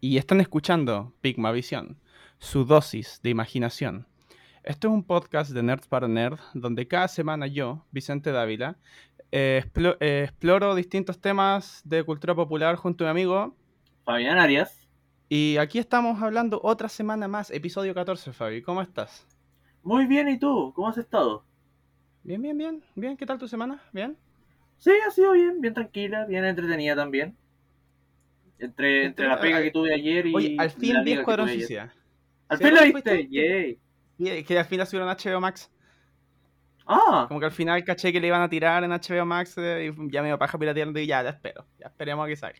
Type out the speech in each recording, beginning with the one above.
y están escuchando Pigmavisión, su dosis de imaginación. Esto es un podcast de Nerds para Nerd, donde cada semana yo, Vicente Dávila, eh, explo- eh, exploro distintos temas de cultura popular junto a mi amigo. Fabián Arias. Y aquí estamos hablando otra semana más, episodio 14, Fabi. ¿Cómo estás? Muy bien, ¿y tú? ¿Cómo has estado? Bien, bien, bien. Bien, ¿qué tal tu semana? ¿Bien? Sí, ha sido bien, bien tranquila, bien entretenida también. Entre, entre la pega que tuve ayer y. Oye, al fin la vi Escuadrón. Suicida. ¿Al ¿Sí, fin lo viste? Yay. Que al final subieron a HBO Max. Ah, Como que al final caché que le iban a tirar en HBO Max eh, y ya me iba paja pirateando y ya, ya espero. Ya esperemos a que salga.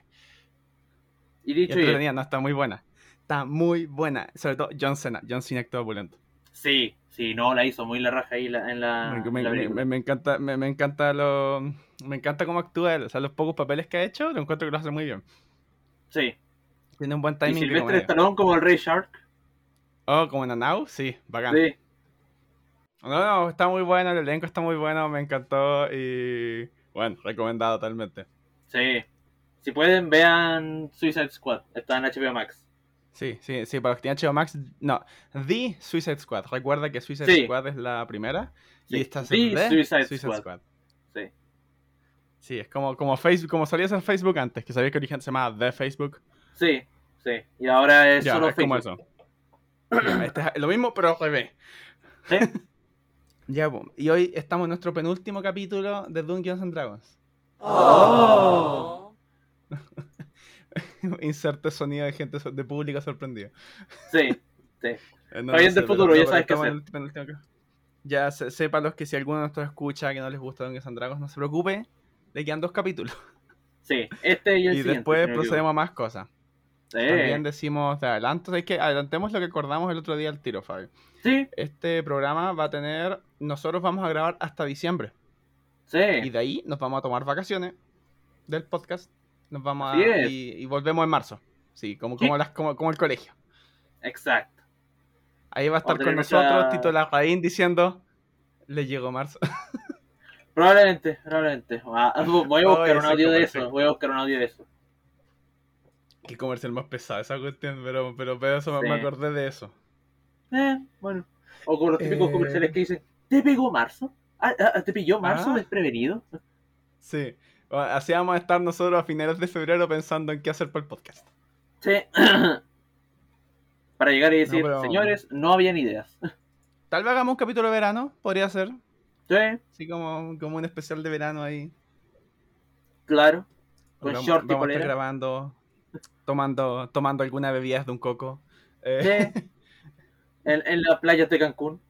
y dicho y no, está muy buena. Está muy buena. Sobre todo John Cena. John Cena actúa opulento. Sí, sí, no, la hizo muy la raja ahí la- en la. En la me encanta, me, me encanta lo, me encanta cómo actúa él. O sea, los pocos papeles que ha hecho, lo encuentro que lo hace muy bien. Sí. Tiene un buen Y timing de Silvestre. Stallone como el Rey Shark. Oh, como en Anau, sí, bacán. Sí. No, no, está muy bueno, el elenco está muy bueno, me encantó y bueno, recomendado totalmente. Sí. Si pueden, vean Suicide Squad. Está en HBO Max. Sí, sí, sí, para los que tienen HBO Max, no, The Suicide Squad. Recuerda que Suicide Sí. Squad es la primera y esta es The The Suicide Squad. Sí, es como, como Facebook, como salías en Facebook antes, que sabías que originalmente se llamaba The Facebook. Sí, sí. Y ahora es Ya, solo es como eso. Ya, este es lo mismo, pero al revés. Sí. Ya, po, y hoy estamos en nuestro penúltimo capítulo de Dungeons and Dragons. Oh. Inserte sonido de gente de pública sorprendida. Sí, sí. Eh, no, Fabián sé, del futuro, ya sabes qué hacer. penúltimo Ya, se- sepan los que si alguno de nosotros escucha que no les gusta Dungeons and Dragons, no se preocupe, le quedan dos capítulos. Sí, este y el y después procedemos a más cosas. equivoco. También decimos de adelanto, es que adelantemos lo que acordamos el otro día al tiro, Fabio. Sí, Este programa va a tener, nosotros vamos a grabar hasta diciembre. sí. Y de ahí nos vamos a tomar vacaciones del podcast. Nos vamos a, Así y, y volvemos en marzo. Sí, como, Sí. como, las, como, como el colegio. Exacto. Ahí va a estar con nosotros Tito Larraín diciendo, le llegó marzo. Probablemente, probablemente. Ah, Voy a buscar un audio de eso. Voy a buscar un audio de eso. Qué comercial más pesado esa cuestión, pero, pero, pero eso me- Sí. me acordé de eso. Eh, bueno. O con los típicos Eh. comerciales que dicen: ¿Te pegó marzo? Ah, ah, ¿Te pilló marzo Ah. desprevenido? Sí. Así vamos a estar nosotros a finales de febrero pensando en qué hacer para el podcast. Sí. Para llegar y decir: pero- Señores, no habían ideas. Tal vez hagamos un capítulo de verano, podría ser. Sí, Así como, como un especial de verano ahí. claro. Con vamos, short y vamos a estar grabando, tomando, tomando alguna bebida de un coco. Eh, Sí. En, en las playas de Cancún.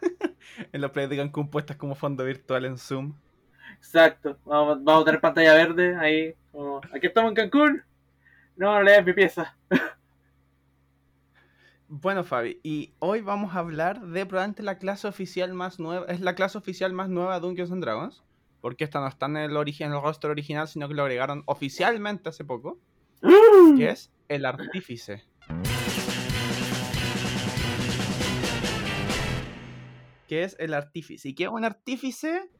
en las playas de Cancún puestas como fondo virtual en Zoom. Exacto. Vamos, vamos a tener pantalla verde ahí. como, Aquí estamos en Cancún. No, lees mi pieza. Bueno, Fabi, y hoy vamos a hablar de probablemente la clase oficial más nueva. Es la clase oficial más nueva de Dungeons and Dragons. Porque esta no está en el, origen, en el roster original, sino que lo agregaron oficialmente hace poco. Que es el artífice. Que es el artífice. ¿Y qué es un artífice?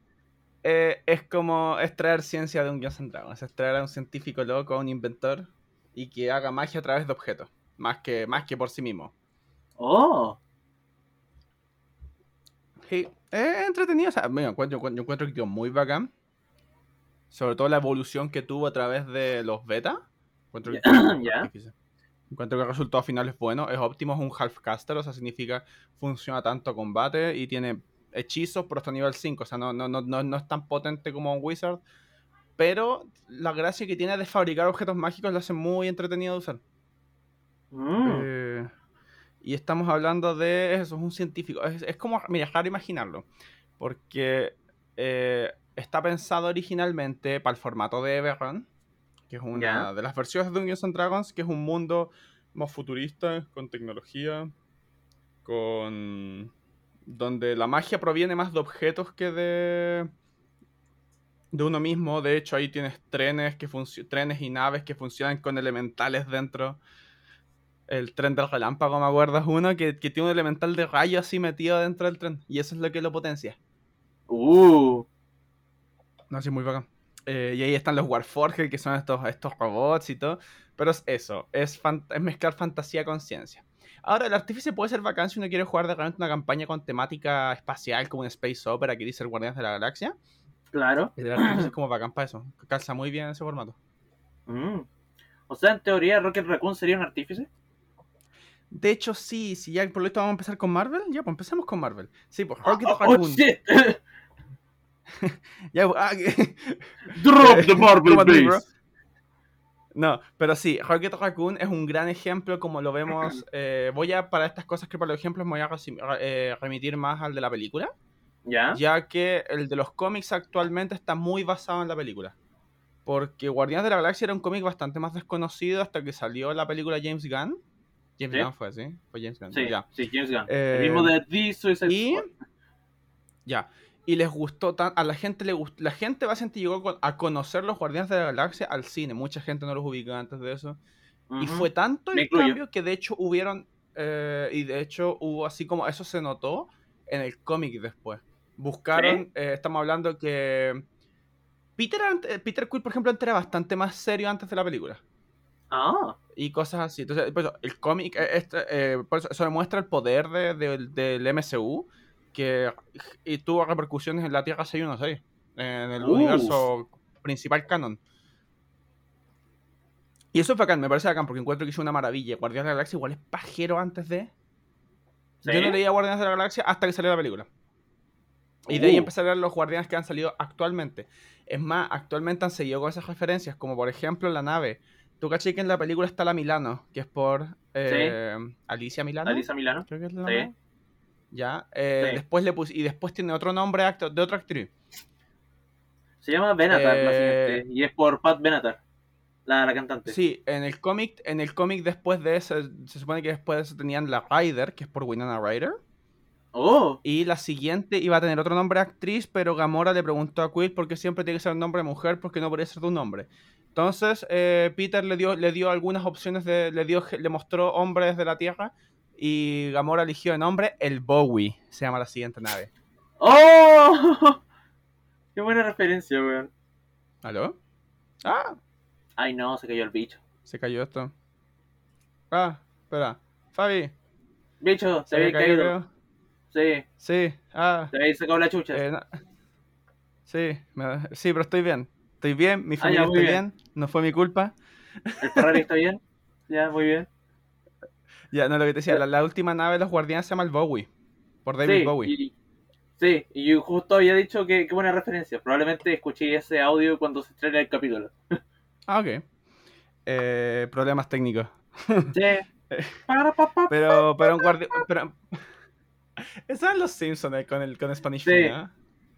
Eh, es como extraer ciencia de Dungeons and Dragons. Extraer a un científico loco, a un inventor. Y que haga magia a través de objetos. Más que, más que por sí mismo. Oh. Sí, es entretenido. O sea, me encuentro, yo encuentro que muy bacán. Sobre todo la evolución que tuvo a través de los beta. Encuentro. Encuentro que el resultado final es bueno. Es óptimo, es un half-caster, o sea, significa funciona tanto a combate y tiene hechizos, pero hasta nivel 5. O sea, no, no, no, no, no es tan potente como un Wizard. Pero la gracia que tiene de fabricar objetos mágicos lo hace muy entretenido de usar. Mm. Eh, y estamos hablando de eso, es un científico. Es, es como, mira, es raro imaginarlo. Porque eh, está pensado originalmente para el formato de Eberron, que es una de las versiones de Dungeons and Dragons, que es un mundo más futurista, con tecnología, con. donde la magia proviene más de objetos que de. de uno mismo. De hecho, ahí tienes trenes que trenes y naves que funcionan con elementales dentro. El tren del relámpago, me acuerdo, uno que, que tiene un elemental de rayo así metido dentro del tren. Y eso es lo que lo potencia. Uh. No, sí, muy bacán. Eh, y ahí están los Warforged, que son estos, estos robots y todo. Pero es eso, es, es mezclar fantasía con ciencia. Ahora, el artífice puede ser bacán si uno quiere jugar de repente una campaña con temática espacial, como un Space Opera que dice el Guardianes de la Galaxia. Claro. El artífice es como bacán para eso. Calza muy bien en ese formato. Mm. O sea, en teoría, Rocket Raccoon sería un artífice. De hecho, sí, si ya por lo tanto vamos a empezar con Marvel, ya, pues empecemos con Marvel. Sí, pues Oh, Rocket oh, Raccoon. shit. Ya, pues, ah, Drop the Marvel bro. base. No, pero sí, Rocket Raccoon es un gran ejemplo, como lo vemos. eh, voy a, para estas cosas que para los ejemplos, me voy a eh, remitir más al de la película, ¿Ya? ya que el de los cómics actualmente está muy basado en la película. Porque Guardianes de la Galaxia era un cómic bastante más desconocido hasta que salió la película James Gunn. James Sí. Gunn fue así, fue James Gunn. Sí, Ya. sí, James Gunn. Eh, el mismo de The Suicide y-. Ya. Y les gustó tan, a la gente le gustó, la gente básicamente llegó a conocer los Guardianes de la Galaxia al cine. Mucha gente no los ubicaba antes de eso. Y fue tanto el cambio que de hecho hubieron, eh, y de hecho hubo así como eso se notó en el cómic después. Buscaron, eh, estamos hablando que Peter, Peter Quill, por ejemplo, antes era bastante más serio antes de la película. Ah, Y cosas así. Entonces, por eso, el cómic, eh, este, eh, por eso, eso demuestra el poder de- de- del MCU, que y tuvo repercusiones en la Tierra 616, en el Uf. universo principal canon. Y eso es bacán, me parece bacán, porque encuentro que hizo una maravilla. Guardianes de la Galaxia igual es pajero antes de... ¿sí? Yo no leía Guardianes de la Galaxia hasta que salió la película. Y de ahí Uh. empecé a leer los Guardianes que han salido actualmente. Es más, actualmente han seguido con esas referencias, como por ejemplo la nave. Tú caché que en la película está la Milano, que es por eh, Alicia Milano. Alisa Milano. Creo que es la Sí. Ya. eh, Sí. Después le puse, y después tiene otro nombre acto- de otra actriz. Se llama Benatar, la Eh, siguiente. Y es por Pat Benatar, la, la cantante. Sí, en el cómic, en el cómic después de eso, se supone que después de eso tenían la Ryder, que es por Winona Ryder. Oh, Y la siguiente iba a tener otro nombre actriz, pero Gamora le preguntó a Quill por qué siempre tiene que ser un nombre de mujer, porque no podría ser de un hombre. Entonces, eh, Peter le dio, le dio algunas opciones, de, le, dio, le mostró hombres de la Tierra, y Gamora eligió de nombre el Bowie, se llama la siguiente nave. ¡Oh! Qué buena referencia, weón. ¿Aló? Ah, Ay, no, se cayó el bicho. se cayó esto. Ah, espera. Fabi, Bicho, se se había caído, caído. Sí, Sí, ah, se había sacado la chucha. eh, no- sí, me- sí, pero estoy bien. Estoy bien, mi Ah, familia ya, muy está bien. bien, no fue mi culpa. ¿El Ferrari está bien? Ya, muy bien. Ya, no, lo que te decía, la, la última nave de los guardianes se llama el Bowie. Por David sí, Bowie. Y, sí, y justo había dicho que qué buena referencia. Probablemente escuché ese audio cuando se estrena el capítulo. Ah, ok. Eh, problemas técnicos. Sí. Pa. Pero, pero un guardia. Pero... Estaban los Simpsons eh, con el con Spanish Sí. Fly, ¿eh?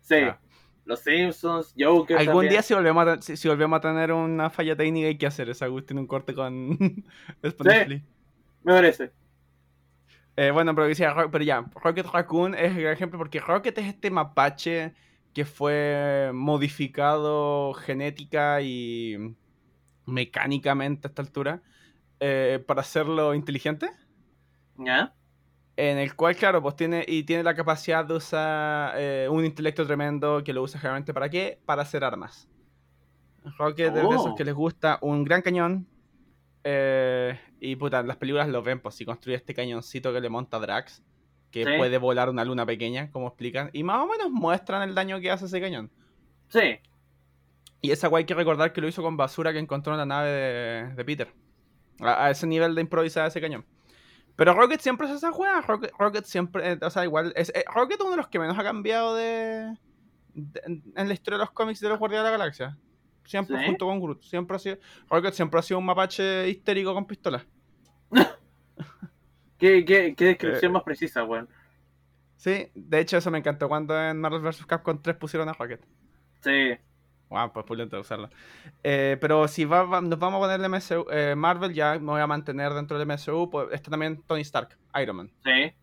Sí. Ah. Los Simpsons, Joker. Algún también. día si volvemos, a, si, si volvemos a tener una falla técnica hay que hacer esa Agustín un corte con Spanish Sí. Me parece. Eh, bueno, pero decía, Ro- pero ya, Rocket Raccoon es el gran ejemplo porque Rocket es este mapache que fue modificado genética y mecánicamente a esta altura eh, para hacerlo inteligente. ¿Ya? En el cual, claro, pues tiene, y tiene la capacidad de usar eh, un intelecto tremendo que lo usa generalmente para qué? Para hacer armas. Rocket es de esos Oh. que les gusta un gran cañón. eh, y puta, en las películas lo ven, pues si construye este cañoncito que le monta Drax, que Sí. puede volar una luna pequeña, como explican, y más o menos muestran el daño que hace ese cañón. Sí. Y esa guay hay que recordar que lo hizo con basura que encontró en la nave de, de Peter. A, a ese nivel de improvisar ese cañón. Pero Rocket siempre es esa juega. Rocket, Rocket siempre, eh, o sea, igual. Es, eh, Rocket es uno de los que menos ha cambiado de, de- en la historia de los cómics de los Guardianes de la Galaxia. Siempre ¿Sí? junto con Groot. Siempre ha sido. Rocket siempre ha sido un mapache histérico con pistola. ¿Qué, qué, qué descripción Eh. más precisa, weón? Sí, de hecho, eso me encantó cuando en Marvel vs. Capcom 3 pusieron a Rocket. Sí. Wow, pues pulento de usarlo. Eh, pero si va- va- nos vamos a poner el MCU, eh, Marvel, ya me voy a mantener dentro del MCU. Pues está también Tony Stark, Iron Man, Sí.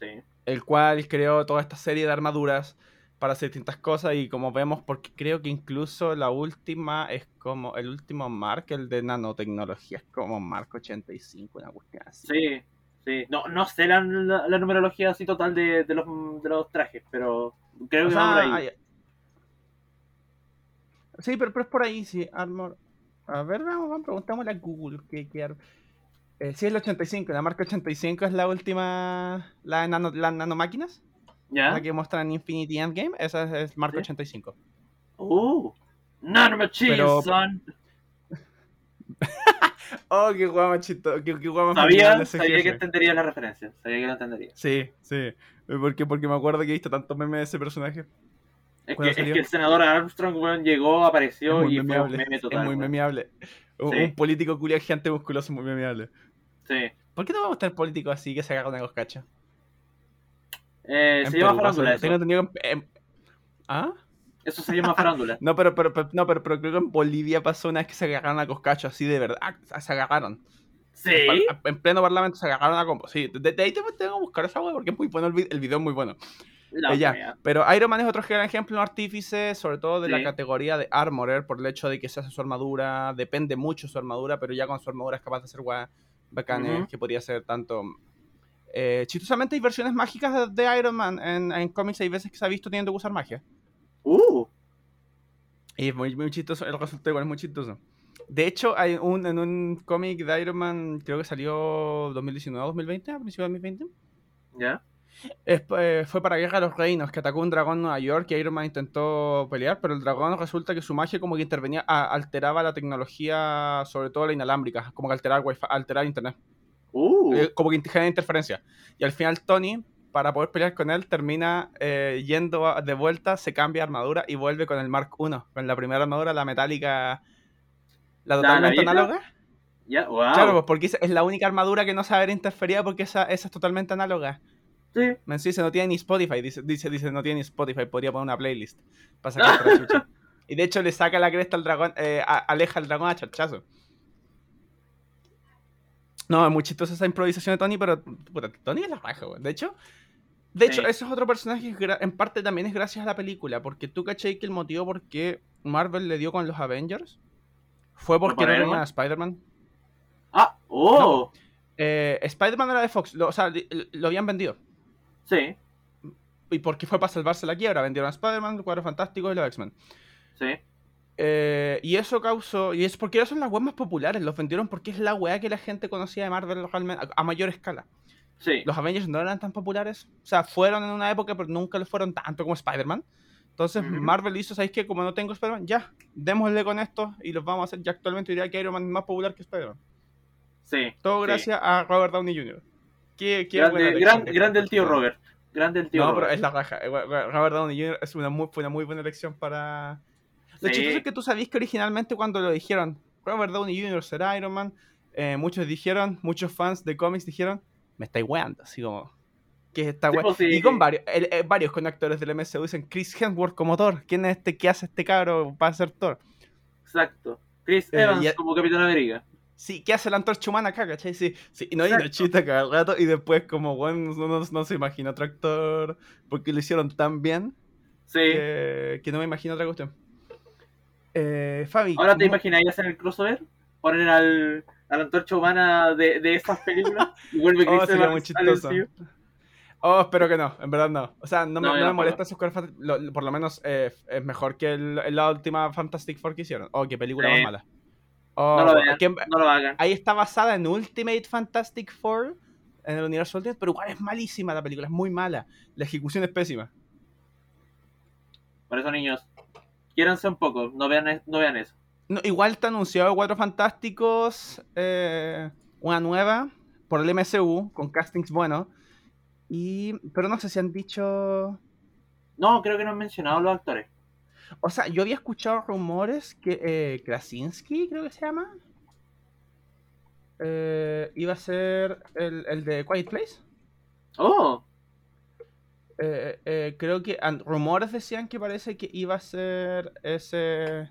Sí. el cual creó toda esta serie de armaduras para hacer distintas cosas. Y como vemos, porque creo que incluso la última es como el último Mark, el de nanotecnología, es como Mark 85, una cuestión así. Sí. Sí. No, no sé la, la, la numerología así total de, de, los, de los trajes, pero creo O que sea, va por ahí. hay- Sí, pero, pero es por ahí, sí. Armor. A ver, vamos, vamos preguntémosle a Google. ¿qué, qué ar- eh, sí, es el 85. La marca 85 es la última. La nano, las nanomáquinas. ¿Ya? La que muestran en Infinity Endgame. Esa es, es marca ¿Sí? 85. Uh, Nanomachine, Pero- son. Oh, qué guay más chistoso. Qué, qué guay Sabía, sabía que entendería la referencia. Sabía que lo entendería. Sí, sí. Porque, porque me acuerdo que he visto tantos memes de ese personaje. Es que, el senador Armstrong, llegó, apareció y fue un memeable. meme total. es muy memeable. Un, Sí. un político culiao gigante musculoso muy memeable. Sí. ¿Por qué no vamos a tener políticos así que se hagan una coscacha? Eh, En se llama farándula eso. en- en- ¿Ah? Eso se llama farándula. No, pero, pero, pero- no, pero, pero creo que en Bolivia pasó una vez que se agarraron a coscacho así de verdad. Ah, Se agarraron. Sí. En pleno parlamento se agarraron a combo. Sí, de, de ahí te tengo que buscar esa wea porque es muy bueno el, el video es muy bueno. La Eh. Pero Iron Man es otro gran ejemplo, un artífice, sobre todo de la categoría de Armorer, por el hecho de que se hace su armadura, depende mucho su armadura, pero ya con su armadura es capaz de hacer weas bacanes, que podría ser tanto... Eh, chistosamente hay versiones mágicas de, de Iron Man en, en cómics, hay veces que se ha visto teniendo que usar magia. Uh, Y es muy, muy chistoso, el resultado igual es muy chistoso. De hecho, hay un, en un cómic de Iron Man, creo que salió 2019 2020, a principios de 2020, ya. Es, eh, fue para Guerra de los Reinos, que atacó un dragón en Nueva York y Iron Man intentó pelear, pero el dragón resulta que su magia como que intervenía, a- alteraba la tecnología, sobre todo la inalámbrica, como que alteraba el wifi, alteraba internet, Uh, eh, como que genera interferencia. Y al final Tony, para poder pelear con él, termina eh, yendo de vuelta, se cambia armadura y vuelve con el Mark I, con la primera armadura, la metálica, la ¿La totalmente vieja? análoga. wow. Claro, pues porque es la única armadura que no sabe ver interferida porque esa, esa es totalmente análoga. Sí. Me dice, no tiene ni Spotify. Dice, dice, dice, no tiene ni Spotify. Podría poner una playlist. Para sacar chucha. Y de hecho le saca la cresta al dragón, eh, a- aleja al dragón a chachazo. No, es muy chistosa esa improvisación de Tony, pero puta, Tony es la raja, güey. De hecho, de hecho, ese es otro personaje que en parte también es gracias a la película, porque tú caché que el motivo por qué Marvel le dio con los Avengers fue porque por no a Spider-Man. Ah, oh. Eh, Spider-Man era de Fox, lo- o sea, lo habían vendido. Sí, ¿Y por qué fue para salvarse la quiebra? Vendieron a Spider-Man, Cuadro Fantástico y los X-Men. sí. Eh, y eso causó. Y es porque son las webs más populares. Los vendieron porque es la wea que la gente conocía de Marvel realmente a, a mayor escala. Sí. Los Avengers no eran tan populares. O sea, fueron en una época, pero nunca lo fueron tanto como Spider-Man. Entonces. Marvel hizo, ¿sabéis qué? Como no tengo Spider-Man, ya, démosle con esto y los vamos a hacer. Ya actualmente diría que Iron Man es más popular que Spider-Man. Sí. Todo sí. gracias a Robert Downey Jr. Qué, qué Grande, gran- que grande el tío. Robert. Grande el tío No, Robert. pero es la raja. Eh, Robert Downey Jr. es una muy, fue una muy buena elección para. Lo Sí. chistoso es que tú sabías que originalmente cuando lo dijeron, Robert Downey Jr. será Iron Man, eh, muchos dijeron, muchos fans de cómics dijeron, me estáis weando, así como, ¿qué es esta Sí, wea? pues, sí. Y con varios, el- eh, varios con actores del MCU dicen, Chris Hemsworth como Thor, ¿quién es este que hace este cabro para ser Thor? Exacto. Chris Eh, Evans como Capitán América. Sí, ¿qué hace la antorcha humana acá, cachai? Sí, sí, y no hay una chita cada rato y después como, bueno, no, no- no se imagina otro actor porque lo hicieron tan bien Sí. que, que no me imagino otra cuestión. Eh, Fabi, Ahora te ¿cómo- imagináis hacer el crossover, poner al, a la antorcha humana de, de esas películas y vuelve Oh, Chris sería muy chistoso. MCU. Oh, espero que no, en verdad no. O sea, no me, No, molesta su cuerpo, lo- lo- por lo menos eh, es mejor que el- la última Fantastic Four que hicieron. Oh, qué película Sí. más mala. Oh, No lo vean, que- no lo hagan. ahí está basada en Ultimate Fantastic Four, en el universo Ultimate, pero igual es malísima la película, es muy mala. La ejecución es pésima. Por eso, niños, quiéranse un poco, no vean, no vean eso. No, igual está anunciado Cuatro Fantásticos, eh, una nueva, por el MCU, con castings buenos. Y, pero no sé si han dicho No, creo que no han mencionado los actores. O sea, yo había escuchado rumores que eh, Krasinski, creo que se llama, eh, iba a ser el, el de Quiet Place. Oh, Eh, eh, creo que rumores decían que parece que iba a ser ese.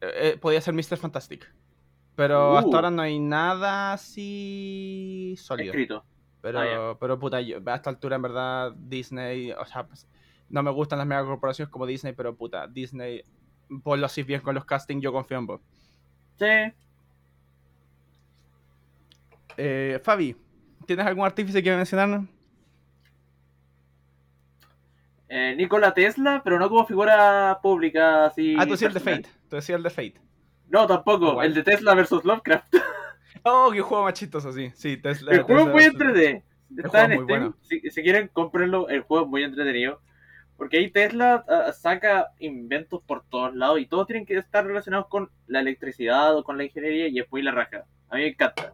eh, podía ser Mr. Fantastic. Pero Uh. hasta ahora no hay nada así sólido. escrito. Pero, Ah, pero puta, yo, a esta altura en verdad Disney, o sea, pues, no me gustan las megacorporaciones como Disney, pero puta, Disney, vos lo hacís bien con los castings, yo confío en vos. Sí. Eh, Fabi, ¿tienes algún artífice que mencionarnos? Eh, Nikola Tesla, pero no como figura pública así. Ah, tú decías el de. Fate. Tú decías el de Fate. No, tampoco. El de Tesla versus Lovecraft. Oh, qué juego más chistoso, sí. Tesla. el juego es muy entretenido. Está es en Steam. bueno. Si, si quieren, cómprenlo. El juego es muy entretenido. Porque ahí Tesla ah, saca inventos por todos lados y todos tienen que estar relacionados con la electricidad o con la ingeniería y es muy la raja. A mí me encanta.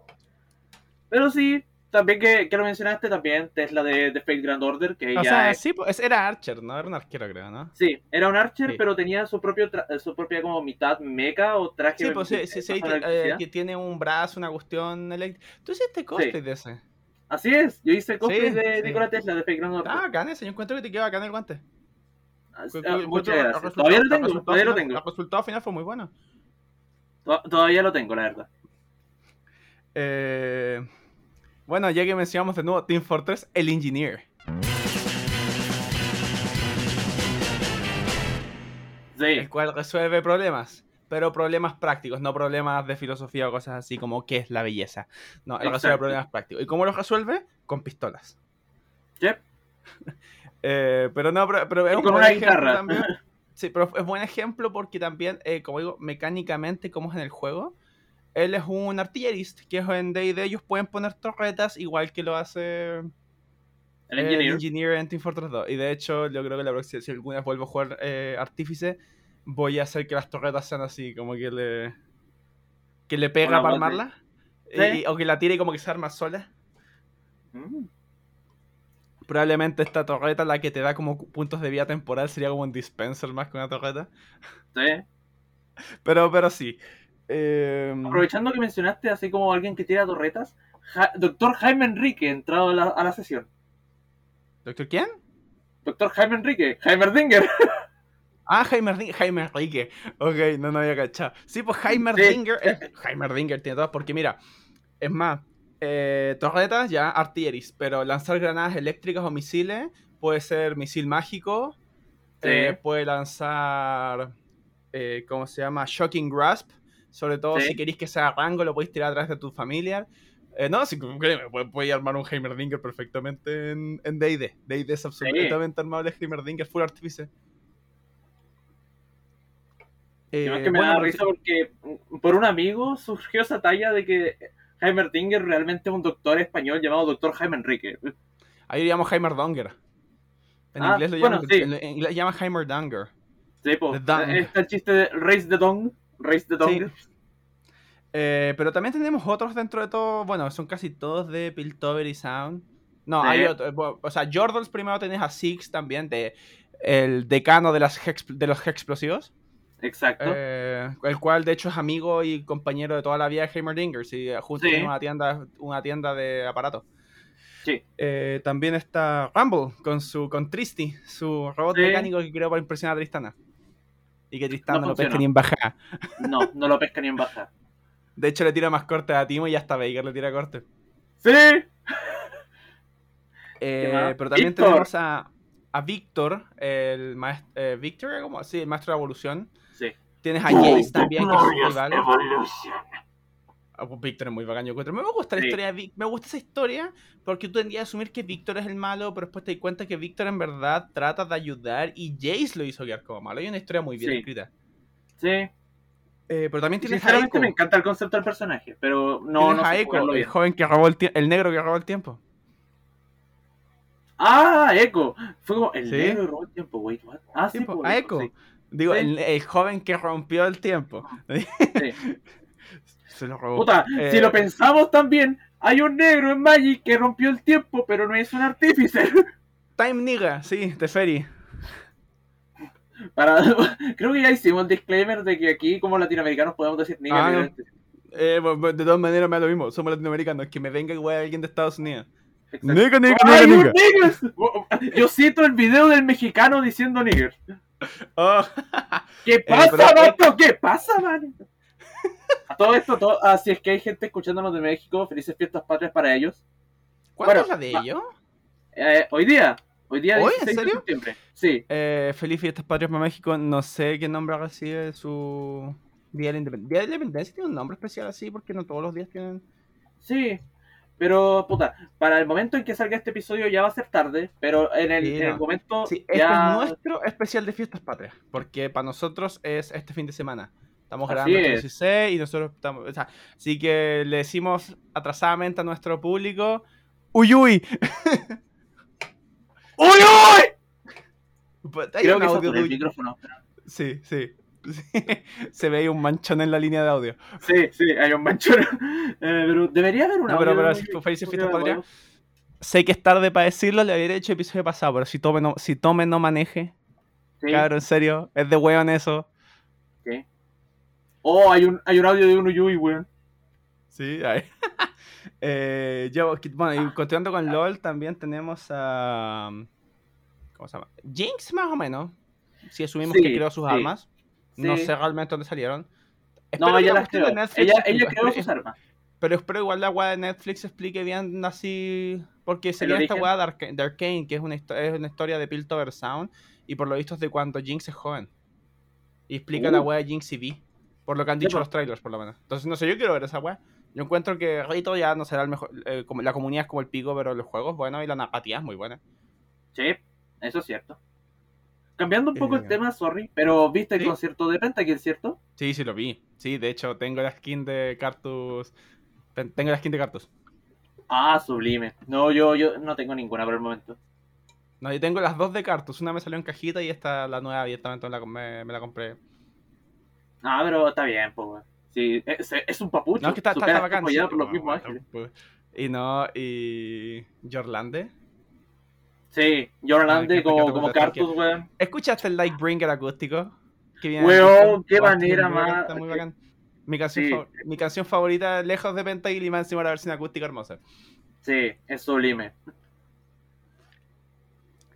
Pero sí, también que, que lo mencionaste, también Tesla de, de Fate Grand Order, que O ya sea, es- sí, pues era Archer, ¿no? Era un arquero, creo, ¿no? Sí, era un Archer, Sí. pero tenía su propio tra- su propia como mitad mecha o traje Sí, pues sí, sí, sí, que, eh, que tiene un brazo, una cuestión eléctrica. ¿Tú hiciste cosplay de ese? Así es, yo hice cosplay de. Nikola Tesla de Fate Grand Order. Ah, bacán ese. Yo encuentro que te queda bacán el guante. Cu- muchas el gracias. resultado- Todavía lo tengo, todavía lo tengo. El resultado final fue muy bueno. To- Todavía lo tengo, la verdad. Eh, bueno, ya que mencionamos de nuevo Team Fortress, el Engineer. Sí, El cual resuelve problemas. Pero problemas prácticos, no problemas de filosofía o cosas así como qué es la belleza. No, él resuelve problemas prácticos. ¿Y cómo los resuelve? Con pistolas. Yep. Eh, pero no, pero, pero es un con buen una guitarra. también. Sí, pero es buen ejemplo porque también, eh, como digo, mecánicamente, como es en el juego, él es un artillerista, que es en D&D, ellos pueden poner torretas igual que lo hace el el engineer. en Team Fortress 2. Y de hecho, yo creo que la próxima, si alguna vez vuelvo a jugar eh, Artífice, voy a hacer que las torretas sean así, como que le que le pega Hola, para armarla. Sí. y- o que la tire y como que se arma sola. Mm, Probablemente esta torreta, la que te da como puntos de vida temporal, sería como un dispenser más que una torreta. sí. Pero, pero sí. Eh, Aprovechando que mencionaste así como alguien que tira torretas, Ja- Doctor Jaime Enrique entrado a la, a la sesión. ¿Doctor quién? Doctor Jaime Enrique, Heimerdinger. Ah, Heimerdinger. Heimerdinger. Ok, no, no había cachado. Sí, pues Heimerdinger. eh, Heimerdinger tiene todas, porque mira, es más, eh, torretas ya, artilleries, pero lanzar granadas eléctricas o misiles puede ser misil mágico, Sí. eh, puede lanzar, eh, ¿cómo se llama? Shocking Grasp, sobre todo Sí. si queréis que sea rango, lo podéis tirar a través de tu familiar. Eh, no, sí, puede armar un Heimerdinger perfectamente en en D&D. D&D es absolutamente armable Heimerdinger, full artífice. Eh, que me bueno, da risa porque mm, por un amigo surgió esa talla de que Heimerdinger realmente es un doctor español llamado Doctor Jaime Enrique. Ahí le llamamos Heimerdonger. En Ah, inglés lo bueno, llaman, sí. en, en inglés llama Heimerdonger. Sí, po. The Dong. Está el chiste de Race the Dong. Race the Dong. Eh, pero también tenemos otros dentro de todo. Bueno, son casi todos de Piltover y Sound. No, Sí. hay otros. bueno, O sea, Jordals primero tenés a Six también, de el decano de, las Hex- de los explosivos. Exacto. Eh, el cual de hecho es amigo y compañero de toda la vida de Heimerdinger. Sí, juntos Sí. una tienda, una tienda de aparatos. Sí. Eh, también está Rumble con su con Tristy, su robot Sí. mecánico que creó para impresionar a Tristana. Y que Tristana No no, lo pesca ni en bajada. No, no lo pesca ni en baja. De hecho, le tira más corte a Timo y hasta Baker le tira corte. ¡Sí! Eh, pero también tenemos a, a Víctor, el maestro. Víctor, ¿cómo? Sí, el maestro de evolución. Tienes a Jace también, que es rival. Ah, pues Víctor es muy bacán, yo encuentro. Me gusta la Sí. historia de Vic- Me gusta esa historia porque tú tendrías a asumir que Víctor es el malo, pero después te das cuenta que Víctor en verdad trata de ayudar y Jace lo hizo quedar como malo. Hay una historia muy bien Sí. escrita. Sí. Eh, pero también tienes a Sinceramente Echo. me encanta el concepto del personaje, pero no, no a Echo, el joven que robó el tiempo, el negro que robó el tiempo. Ah, Echo. Fue como el Sí. negro robó el tiempo, wait, what? Ah, sí, Sí, po, pues, a Echo. Digo, Sí. el, el joven que rompió el tiempo. Sí. Se lo robó. Puta, Eh, si lo pensamos también, hay un negro en Magic que rompió el tiempo, pero no es un artífice. Time Nigga, sí, de Ferry. Para... Creo que ya hicimos el disclaimer de que aquí, como latinoamericanos, podemos decir nigga Ah, no. Eh, de todas maneras me da lo mismo, somos latinoamericanos, que me venga igual alguien de Estados Unidos. Nigga, nigga, ¡Ay, nigga, nigga. Yo cito el video del mexicano diciendo nigger. Oh, ¿Qué pasa, pero- vato? ¿Qué pasa, man? A todo esto, todo, ah, si es que hay gente escuchándonos de México, felices fiestas patrias para ellos. ¿Cuándo Bueno, es la de ellos? Eh, hoy día, hoy día ¿Hoy? ¿En 16 de serio? septiembre. Sí, Eh, feliz Fiestas Patrias para México, no sé qué nombre recibe su Día de la Independencia. Día de la Independencia tiene un nombre especial así porque no todos los días tienen... sí. Pero, puta, para el momento en que salga este episodio ya va a ser tarde, pero en el, Sí, en el no. momento Sí, este ya... es nuestro especial de fiestas patrias, porque para nosotros es este fin de semana. Estamos grabando el es. 16 y nosotros estamos. o sea, así que le decimos atrasadamente a nuestro público: ¡Uy, uy! ¡Uy, uy! Creo que audio saturé el micrófono. Sí, sí. sí. Se ve ahí un manchón en la línea de audio. Sí, sí, hay un manchón. Eh, pero debería haber una. No, pero, pero si felices fiestas patrias. Sé que es tarde para decirlo, le habría hecho episodio pasado, pero si tome no, si tome no maneje, Sí. cabrón, en serio, es de weón eso. sí. Oh, hay un, hay un audio de un Uyuy, weón. Sí, ahí. eh, yo, bueno, y continuando con LOL, también tenemos a. ¿Cómo se llama? Jinx, más o menos. Si asumimos Sí, que creó sus sí. armas. No sé realmente dónde salieron. No, Espero ella la las creó. Netflix Ella, ella creó sus armas. Pero espero igual la weá de Netflix explique bien así. Porque sería esta weá de, Arca- de Arcane, que es una, es una historia de Piltover Sound. Y por lo visto es de cuando Jinx es joven. Y explica Uh. la weá de Jinx y V. Por lo que han dicho los trailers, por lo menos. Entonces, no sé, yo quiero ver esa weá. Yo encuentro que Rito ya no será el mejor. eh, como, la comunidad es como el pico, pero los juegos, bueno, y la narrativa es muy buena. Sí, eso es cierto. Cambiando un poco Eh, el tema, sorry, pero ¿viste el ¿sí? concierto de Pentakill, cierto? Sí, sí, lo vi. Sí, de hecho, tengo la skin de Cartus. ten- Tengo la skin de Cartus. Ah, sublime. No, yo, yo no tengo ninguna por el momento. No, yo tengo las dos de Cartus. Una me salió en cajita y esta, la nueva, directamente me la, me, me la compré. Ah, pero está bien, pues, weón. Sí, es, es un papucho. No, es que está, está, está bacán. apoyada sí, por los bueno, mismos bueno, ángeles. pues. Y no, y. Jorlande. Sí, Ah, qué como, como Cartus, weón. ¿Escuchaste el Lightbringer acústico? Que viene Weón, en qué manera más- Está muy bacán. Mi canción, Sí. mi canción favorita, lejos de Pentakill y más encima la versión acústica hermosa. Sí, es sublime.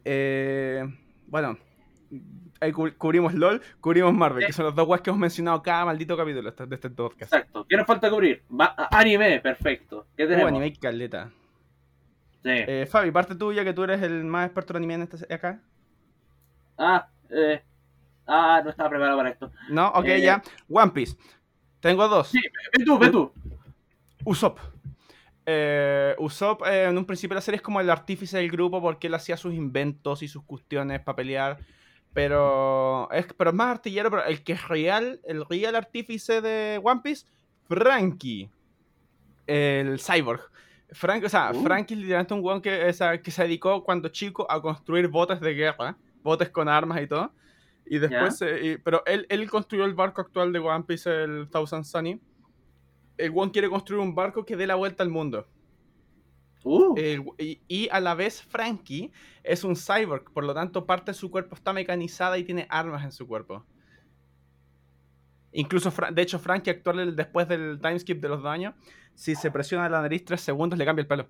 Eh, bueno, ahí cu- cubrimos LOL, cubrimos Marvel, Sí. que son los dos guas que hemos mencionado cada maldito capítulo de este- este podcast. Exacto. ¿Qué nos falta cubrir? Va- anime, perfecto. ¿Qué Uh, tenemos? anime y caleta. Sí. Eh, Fabi, parte tuya que tú eres el más experto en anime en este, acá. Ah, eh. Ah, no estaba preparado para esto. No, ok, Eh. ya. One Piece. Tengo dos. Sí, ve tú, ve tú. Usopp. Eh, Usopp eh, en un principio de la serie es como el artífice del grupo porque él hacía sus inventos y sus cuestiones para pelear. Pero es, pero es más artillero, pero el que es real, el real artífice de One Piece, Frankie. El cyborg. Frank, o sea, Uh. Frankie es literalmente un weón que, o sea, que se dedicó cuando chico a construir botes de guerra, botes con armas y todo. Y después, eh, y- pero él, él construyó el barco actual de One Piece, el Thousand Sunny. El weón quiere construir un barco que dé la vuelta al mundo. Uh, y, y a la vez Frankie es un cyborg, por lo tanto parte de su cuerpo está mecanizada y tiene armas en su cuerpo. Incluso, de hecho, Frankie actual después del timeskip de los daños, si se presiona la nariz tres segundos le cambia el pelo.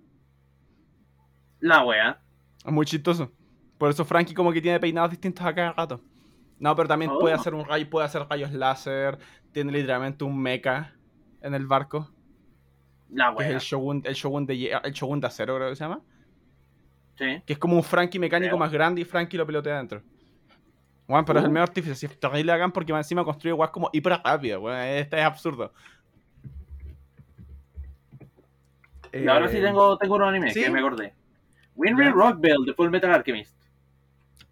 la wea. Es muy chistoso. Por eso Frankie como que tiene peinados distintos a cada rato. No, pero también Oh. puede hacer un rayo, puede hacer rayos láser, tiene literalmente un mecha en el barco, La que es wea. el Shogun, el Shogun de el Shogun de acero, creo que se llama. Sí. Que es como un Frankie mecánico Creo. más grande y Frankie lo pilotea adentro. Bueno, pero es el Uh. mejor artífice. Si es terrible hagan porque encima construye guas como hiper rápido. Bueno, este es absurdo. Y ahora sí Eh, tengo, tengo un anime ¿sí? que me acordé. Winry Ya. Rockbell de Full Metal Alchemist.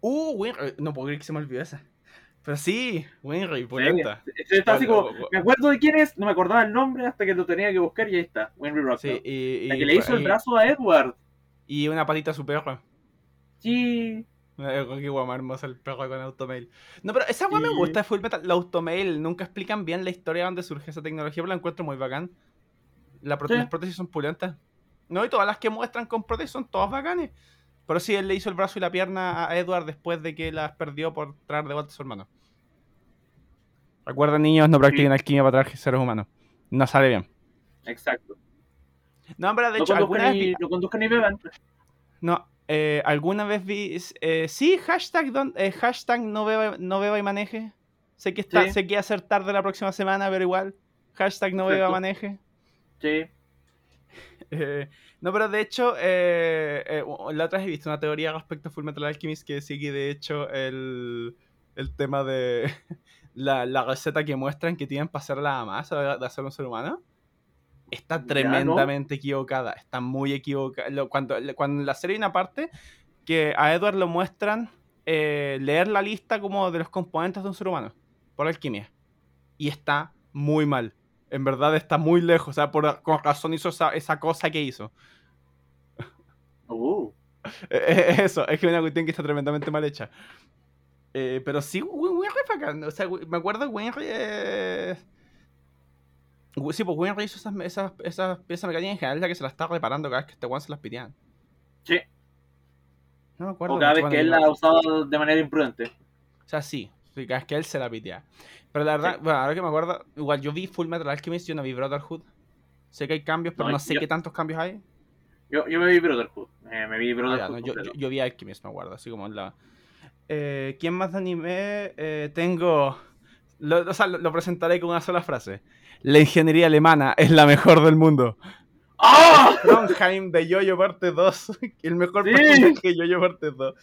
Uh, Winry. No puedo creer que se me olvidó esa. Pero sí, Winry, Sí, pulenta. sí, Está así como, me acuerdo de quién es, no me acordaba el nombre hasta que lo tenía que buscar y ahí está, Winry Sí, Rockbell. y, la que le hizo el brazo a Edward. y una patita a su perro. Sí. Eh, Qué guay más hermosa el perro con automail. No, pero esa guay me gusta Full Metal. La automail nunca explican bien la historia de dónde surge esa tecnología, pero la encuentro muy bacán. La pro- Sí. Las prótesis son pulentas. No, y todas las que muestran con prótesis son todas bacanes. Pero sí, él le hizo el brazo y la pierna a Edward después de que las perdió por traer de vuelta a su hermano. Recuerden, niños, no practiquen alquimia para traer seres humanos. No sale bien. Exacto. No, pero de no, hecho, alguna vez vi- no conduzcan ni beban. No, eh, alguna vez vi. eh, sí, hashtag, don- eh, hashtag no, beba, no beba y maneje. Sé que, está, Sí. sé que va a ser tarde la próxima semana, pero igual. Hashtag no beba maneje. Sí. Eh, no, pero de hecho, eh, eh, la otra vez he visto una teoría respecto a Full Metal Alchemist que que de hecho el, el tema de la, la receta que muestran que tienen para hacer la masa de, hacer un ser humano está ¿no? tremendamente equivocada. Está muy equivocada. Cuando, cuando en la serie hay una parte que a Edward lo muestran leer la lista como de los componentes de un ser humano por alquimia. Y está muy mal. En verdad está muy lejos. O sea, por, con razón hizo esa, esa cosa que hizo. Uh, Eh, eh, Eso, es que es una cuestión que está tremendamente mal hecha. Eh, pero sí, Win- Winry bacán. O sea, me acuerdo que Winry. Eh... Sí, pues Winry hizo esas, esas, esas piezas mecánicas en general, la que se las está reparando cada vez que este one se las pitean. sí. No me acuerdo. O cada vez que él la ha usado de manera imprudente. O sea, sí. Sí, vez que él se la pitea. Pero la verdad, Sí. bueno, ahora que me acuerdo, igual yo vi Full Metal Alchemist, yo no vi Brotherhood. Sé que hay cambios, pero No, no, sé yo- qué tantos cambios hay. Yo, yo me vi Brotherhood. Eh, me vi Ah, ya, Brotherhood. no, yo, yo- vi Alchemist, me acuerdo, así como en la... Eh, ¿Quién más de anime? Eh, tengo... Lo, o sea, lo, lo presentaré con una sola frase. La ingeniería alemana es la mejor del mundo. ¡Ah! Trondheim de Yoyo parte 2. El mejor Sí. personaje de Yoyo parte 2.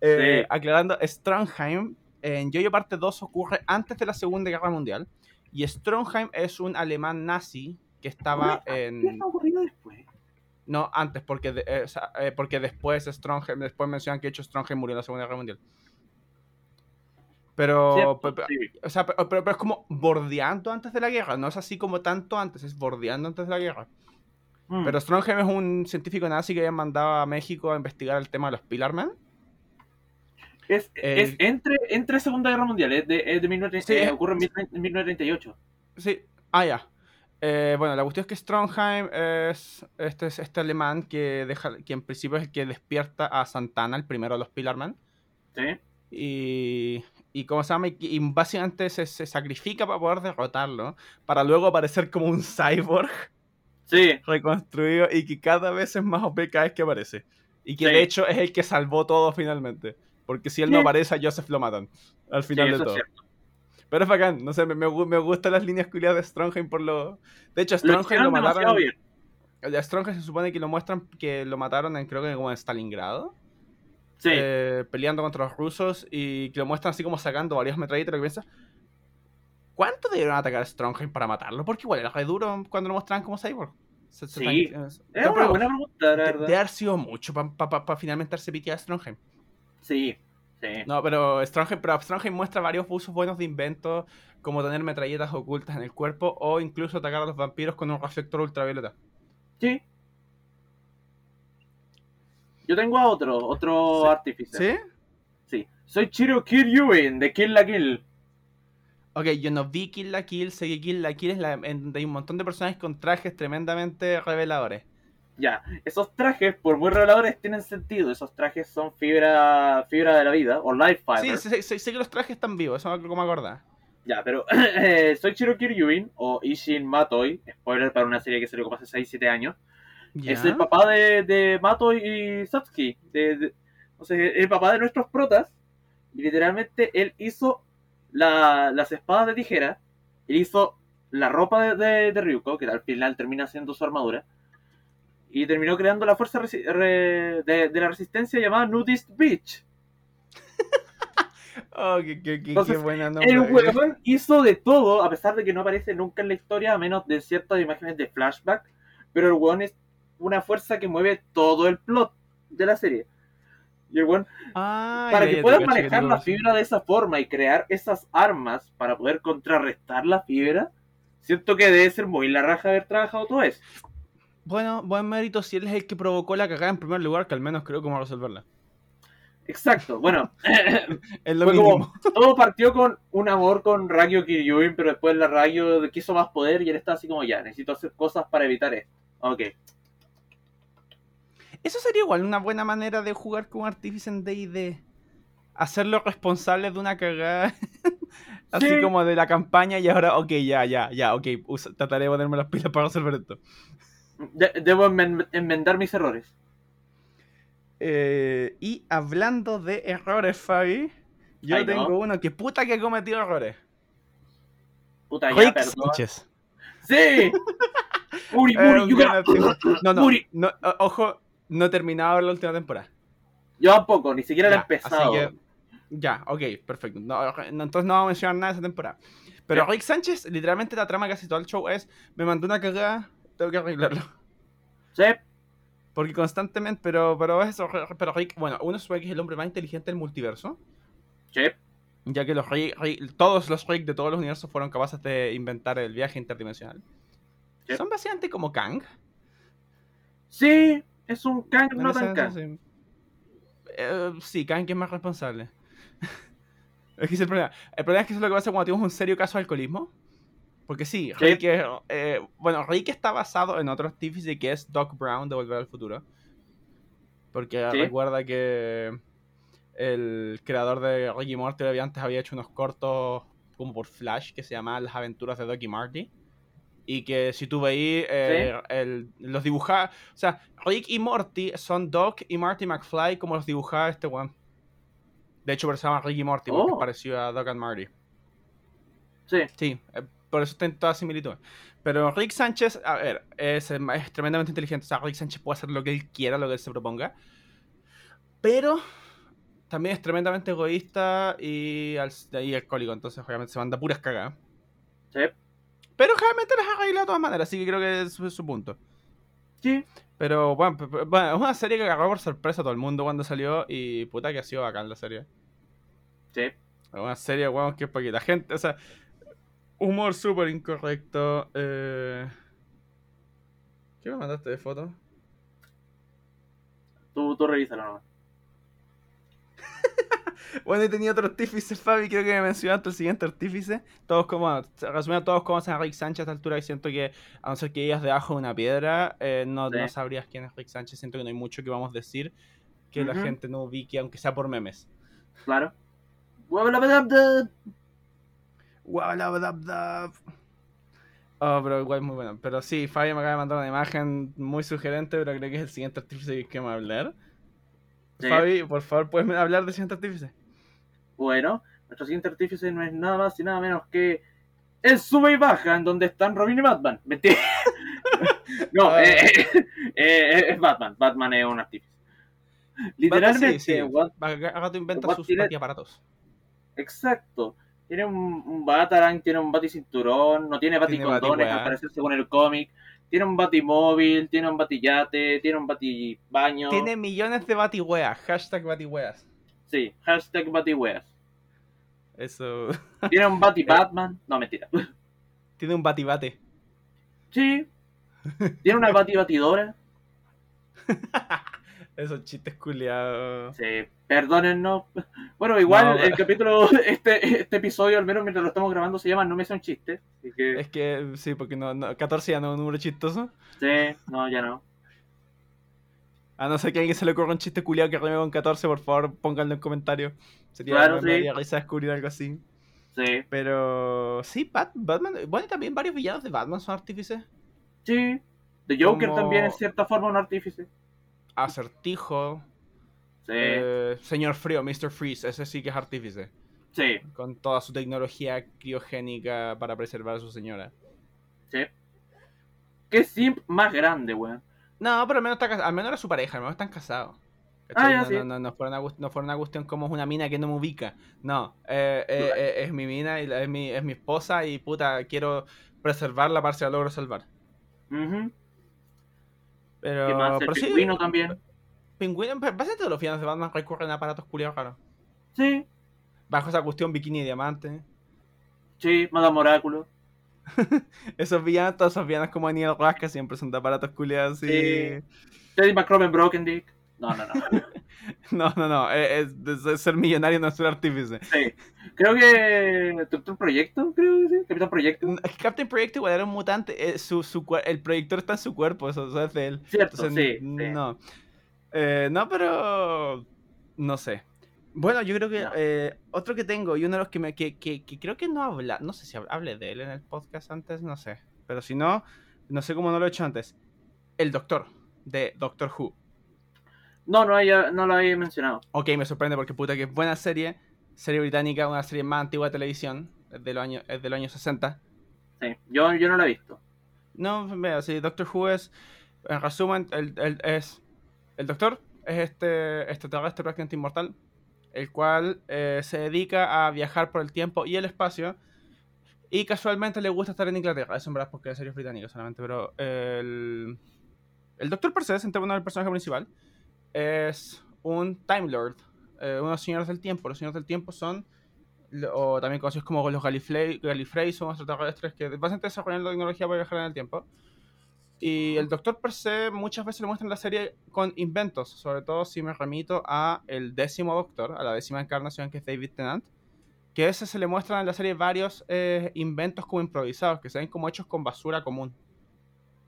Eh, Sí. Aclarando, Strongheim en Yoyo parte 2 ocurre antes de la Segunda Guerra Mundial. Y Strongheim es un alemán nazi que estaba ¿Qué en... está ocurriendo después? No, antes, porque, de- eh, eh, porque después Strongheim, después mencionan que hecho Strongheim murió en la Segunda Guerra Mundial. Pero, Cierto, pe- pe- sí. o sea, pe- pero, pero es como bordeando antes de la guerra, no es así como tanto antes, es bordeando antes de la guerra. Mm. Pero Strongheim es un científico nazi que habían mandado a México a investigar el tema de los Pillarmen. Es, el- es entre, entre Segunda Guerra Mundial, es de, es de 1930, Sí, eh, ocurre en 1930 en 1938. Sí, ah, ya. Eh, bueno, la cuestión es que Strongheim es este, es este alemán que, deja, que en principio es el que despierta a Santana, el primero de los Pillarmen. ¿Sí? y, y ¿cómo se llama? Y, y básicamente se, se sacrifica para poder derrotarlo, para luego aparecer como un cyborg Sí, reconstruido y que cada vez es más OP cada vez que aparece. Y que Sí. de hecho es el que salvó todo finalmente. Porque si él no aparece, a Joseph lo matan. Al final de es todo. cierto. Pero es bacán, no sé, me, me, me gustan las líneas culiadas de Strongheim por lo... De hecho, Strongheim lo, mataron... bien. A Strongheim se supone que lo muestran que lo mataron en, creo que como en Stalingrado. Sí, eh, peleando contra los rusos y que lo muestran así como sacando varias metralletas. Lo que piensas, ¿cuánto debieron atacar a Strongheim para matarlo? Porque igual era re duro cuando lo mostraban como cyborg. Se- se Sí. tan- es una pero buena pregunta, la de- verdad. Debe haber sido mucho para finalmente darse pitié a Strongheim. Sí, sí. No, pero Strongheim, pero Strongheim muestra varios usos buenos de inventos, como tener metralletas ocultas en el cuerpo o incluso atacar a los vampiros con un reflector ultravioleta. Sí. Yo tengo a otro, otro Sí. artífice. ¿Sí? Sí. Soy Chiro Kiryuin de Kill la Kill. Ok, yo no vi Kill la Kill, sé que Kill la Kill es la, en hay un montón de personajes con trajes tremendamente reveladores. Ya, esos trajes, por muy reveladores, tienen sentido. Esos trajes son fibra fibra de la vida, o life Sí, fiber. sé, sé- sé que los trajes están vivos, eso es como acordar. Ya, pero eh, soy Chiro Kiryuin, o Ishin Matoi, spoiler para una serie que salió como hace 6-7 años. Es el papá de, de Matoi y Satsuki. De, de- o sea, el papá de nuestros protas. Y literalmente él hizo la- las espadas de tijera. Él hizo la ropa de, de, de Ryuko, que al final termina siendo su armadura. Y terminó creando la fuerza de, de la resistencia llamada Nudist Beach. Oh, qué, qué- qué- Entonces, qué buena nombre. El huevón hizo de todo, a pesar de que no aparece nunca en la historia, a menos de ciertas imágenes de flashback. Pero el huevón es una fuerza que mueve todo el plot de la serie. Y el huevón, Ah, para ya, que que manejar la fibra de esa forma y crear esas armas para poder contrarrestar la fibra, siento que debe ser muy la raja haber trabajado todo eso. Bueno, buen mérito si él es el que provocó la cagada en primer lugar, que al menos creo cómo resolverla. Exacto, bueno, Es lo como- todo partió con un amor con Ragyo Kiryuin, pero después la Ragyo quiso más poder y él está así como ya, necesito hacer cosas para evitar esto. Ok. Eso sería igual una buena manera de jugar con un artífice en D&D. Hacerlo responsable de una cagada. Así Sí. como de la campaña y ahora, ok, ya, ya, ya, ok. usa- trataré de ponerme las pilas para resolver esto. De- debo enmen- enmendar mis errores. Eh, y hablando de errores, Fabi, yo Ay, no. tengo uno que puta que ha cometido errores. Puta, ya, Rick perdón. Sánchez. ¡Sí! Muri, Muri. No, no, Muri. no, o- ojo, no he terminado la última temporada. Yo tampoco, ni siquiera la he empezado. que- ya, ok, perfecto. No, no, entonces no vamos a mencionar nada de esa temporada. Pero Ya. Rick Sánchez, literalmente la trama casi todo el show es, me mandó una cagada, tengo que arreglarlo. Sí, Porque constantemente, pero, pero eso, pero Rick, bueno, uno supone que es el hombre más inteligente del multiverso. sí, Ya que los Rick- Rick- todos los Rick de todos los universos fueron capaces de inventar el viaje interdimensional. Sí. Son básicamente como Kang. sí, es un Kang no tan Kang. sí. Eh, sí, Kang es más responsable. es que es el problema. El problema es que eso es lo que pasa cuando tenemos un serio caso de alcoholismo. Porque sí. Rick es, eh, bueno, Rick está basado en otro artífice que es Doc Brown de Volver al Futuro. Porque Sí. recuerda que el creador de Rick y Morty había- antes había hecho unos cortos como por Flash que se llamaban Las aventuras de Doc y Marty. Y que si tú veís, eh, el- los dibujaba. O sea, Rick y Morty son Doc y Marty McFly como los dibujaba este weón. De hecho, pero se llama Rick y Morty porque Oh. es parecido a Doc and Marty. Sí, Sí, eh, por eso tienen toda similitud. Pero Rick Sánchez, a ver, es, es tremendamente inteligente. O sea, Rick Sánchez puede hacer lo que él quiera, lo que él se proponga. Pero también es tremendamente egoísta y, al- y alcohólico. Entonces, obviamente, se manda puras cagadas. sí, Pero realmente las arregla de todas maneras, así que creo que es su, punto. sí. Pero bueno, bueno, es una serie que agarró por sorpresa a todo el mundo cuando salió y puta que ha sido bacán la serie. Sí, Es una serie, weón, que es la gente, o sea, humor súper incorrecto. Eh... ¿Qué me mandaste de foto? tú, tú revísalo nomás. Bueno, y tenía otro artífice, Fabi, creo que me mencionaste el siguiente artífice. Todos como, resumiendo, todos conocen a Rick Sánchez a esta altura y siento que, a no ser que ellas debajo de una piedra, eh, no, Sí. no sabrías quién es Rick Sánchez. Siento que no hay mucho que vamos a decir que la gente no ubique, aunque sea por memes. Claro. Oh, pero igual es muy bueno. Pero sí, Fabi me acaba de mandar una imagen muy sugerente, pero creo que es el siguiente artífice que me va a hablar. Sí. Fabi, por favor, ¿puedes hablar del siguiente artífice? Bueno, nuestro siguiente artífice no es nada más y nada menos que el sube y baja en donde están Robin y Batman. Mentira. no, Ah. eh, eh, eh, es Batman. Batman es un artífice. Literalmente, Sí, sí. what- Gato inventa sus tiene- aparatos. exacto. Tiene un, un Batarang, tiene un Baticinturón, no tiene Baticondones, al parecer según el cómic. Tiene un Batimóvil, tiene un Batiyate, tiene un Batibaño. Tiene millones de batiweas. Hashtag batiweas. Sí, hashtag Batiweas. Eso. Tiene un Bati-Batman. No, mentira. Tiene un batibate. Sí. Tiene una Bati-Batidora. Esos chistes culiados. Sí, perdónennos. Bueno, igual No, el capítulo, este, este episodio, al menos mientras lo estamos grabando, se llama No me sea un chiste. Así que, Es que sí, porque no, no- 14 ya no es un número chistoso. sí, no, ya no. A no ser que a alguien se le ocurra un chiste culiado que rime con 14, por favor, pónganlo en comentarios. Sería Claro, sí. risa descubrir algo así. Sí, Pero sí, Bat- Batman. Bueno, también varios villanos de Batman son artífices. sí. The Joker Como- también es cierta forma un artífice. Acertijo. Sí, eh, Señor Frío, Mr. Freeze, ese sí que es artífice. sí, Con toda su tecnología criogénica para preservar a su señora. sí. Qué simp más grande, weón. No, pero al menos, está, cas- al menos era su pareja, al menos están casados. Ah, ya, no, sí. no, no, no fue una, no fue una cuestión como es una mina que no me ubica. No, eh, eh, eh, es mi mina y es mi, es mi esposa y puta, quiero preservarla para si la logro salvar. Ujú. Pero, ¿Qué más? El pero sí, pingüino también. Pingüino, básicamente todos los villanos de Batman recurren a aparatos culiados raros. Sí, Bajo esa cuestión bikini y diamante. sí, Madame Oráculo. Esos villanos, todos esos villanos como Daniel Rasca siempre son de aparatos culiados así. Sí. Teddy McCromen Broken Dick. No, no, no. No, no, no. Es, es- es ser millonario no es ser artífice. Sí. Creo que. Doctor Proyecto, creo que sí. Capitán Proyecto. Captain Project igual era un mutante. eh, su, su, el proyector está en su cuerpo, eso, eso es de él. Cierto, Entonces, sí, sí. No. Eh, no, pero. No sé. Bueno, yo creo que No. eh, otro que tengo y uno de los que, me, que, que, que creo que no habla. No sé si hab- hablé de él en el podcast antes, no sé. Pero si no, no sé cómo no lo he hecho antes. El Doctor, de Doctor Who. No, no, haya- no lo había mencionado. Ok, me sorprende porque puta que es buena serie. Serie británica, una serie más antigua de televisión. Es de los años, es de los años 60. Sí, yo, yo no lo he visto. No, vea, sí, Doctor Who es, en resumen, el, el- es, el Doctor es este extraterrestre prácticamente inmortal, el cual eh, se dedica a viajar por el tiempo y el espacio Y casualmente le gusta estar en Inglaterra. Eso en verdad porque es serie británica solamente. Pero el, el Doctor Perseus, en términos del personaje principal, es un Time Lord. eh, unos señores del tiempo. Los señores del tiempo son, o también conocidos como los Gallifrey, Gallifrey son extraterrestres que bastante desarrollan la tecnología para viajar en el tiempo. Y el Doctor per se muchas veces lo muestra en la serie con inventos, sobre todo si me remito a el décimo Doctor, a la décima encarnación que es David Tennant, que ese se le muestran en la serie varios eh, inventos como improvisados, que se ven como hechos con basura común.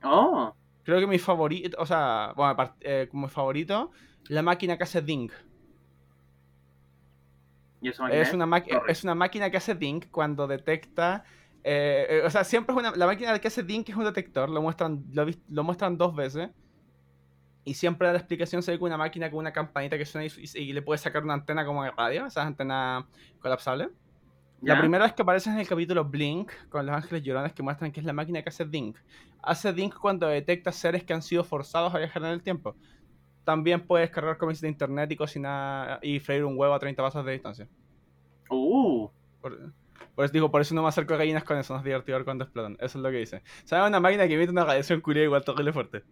Oh, Creo que mi favorito, o sea, bueno, eh, como favorito, la máquina que hace Ding. y eso Es una, es una máquina que hace Ding cuando detecta. eh, eh, o sea, siempre es una. La máquina que hace Ding es un detector, lo muestran, lo, lo muestran dos veces. Y siempre la explicación se ve con una máquina con una campanita que suena y, y- y le puede sacar una antena como de radio, esas antenas colapsables. La primera vez que aparece es en el capítulo Blink con los ángeles llorones que muestran que es la máquina que hace Dink. Hace Dink cuando detecta seres que han sido forzados a viajar en el tiempo. También puedes cargar cómics de internet y cocinar y freír un huevo a 30 pasos de distancia. Uh, Por, por eso digo, por eso no me acerco a gallinas con eso, no es divertido ver cuando explotan. Eso es lo que dice. ¿Sabes? Una máquina que emite una radiación curia igual terrible fuerte.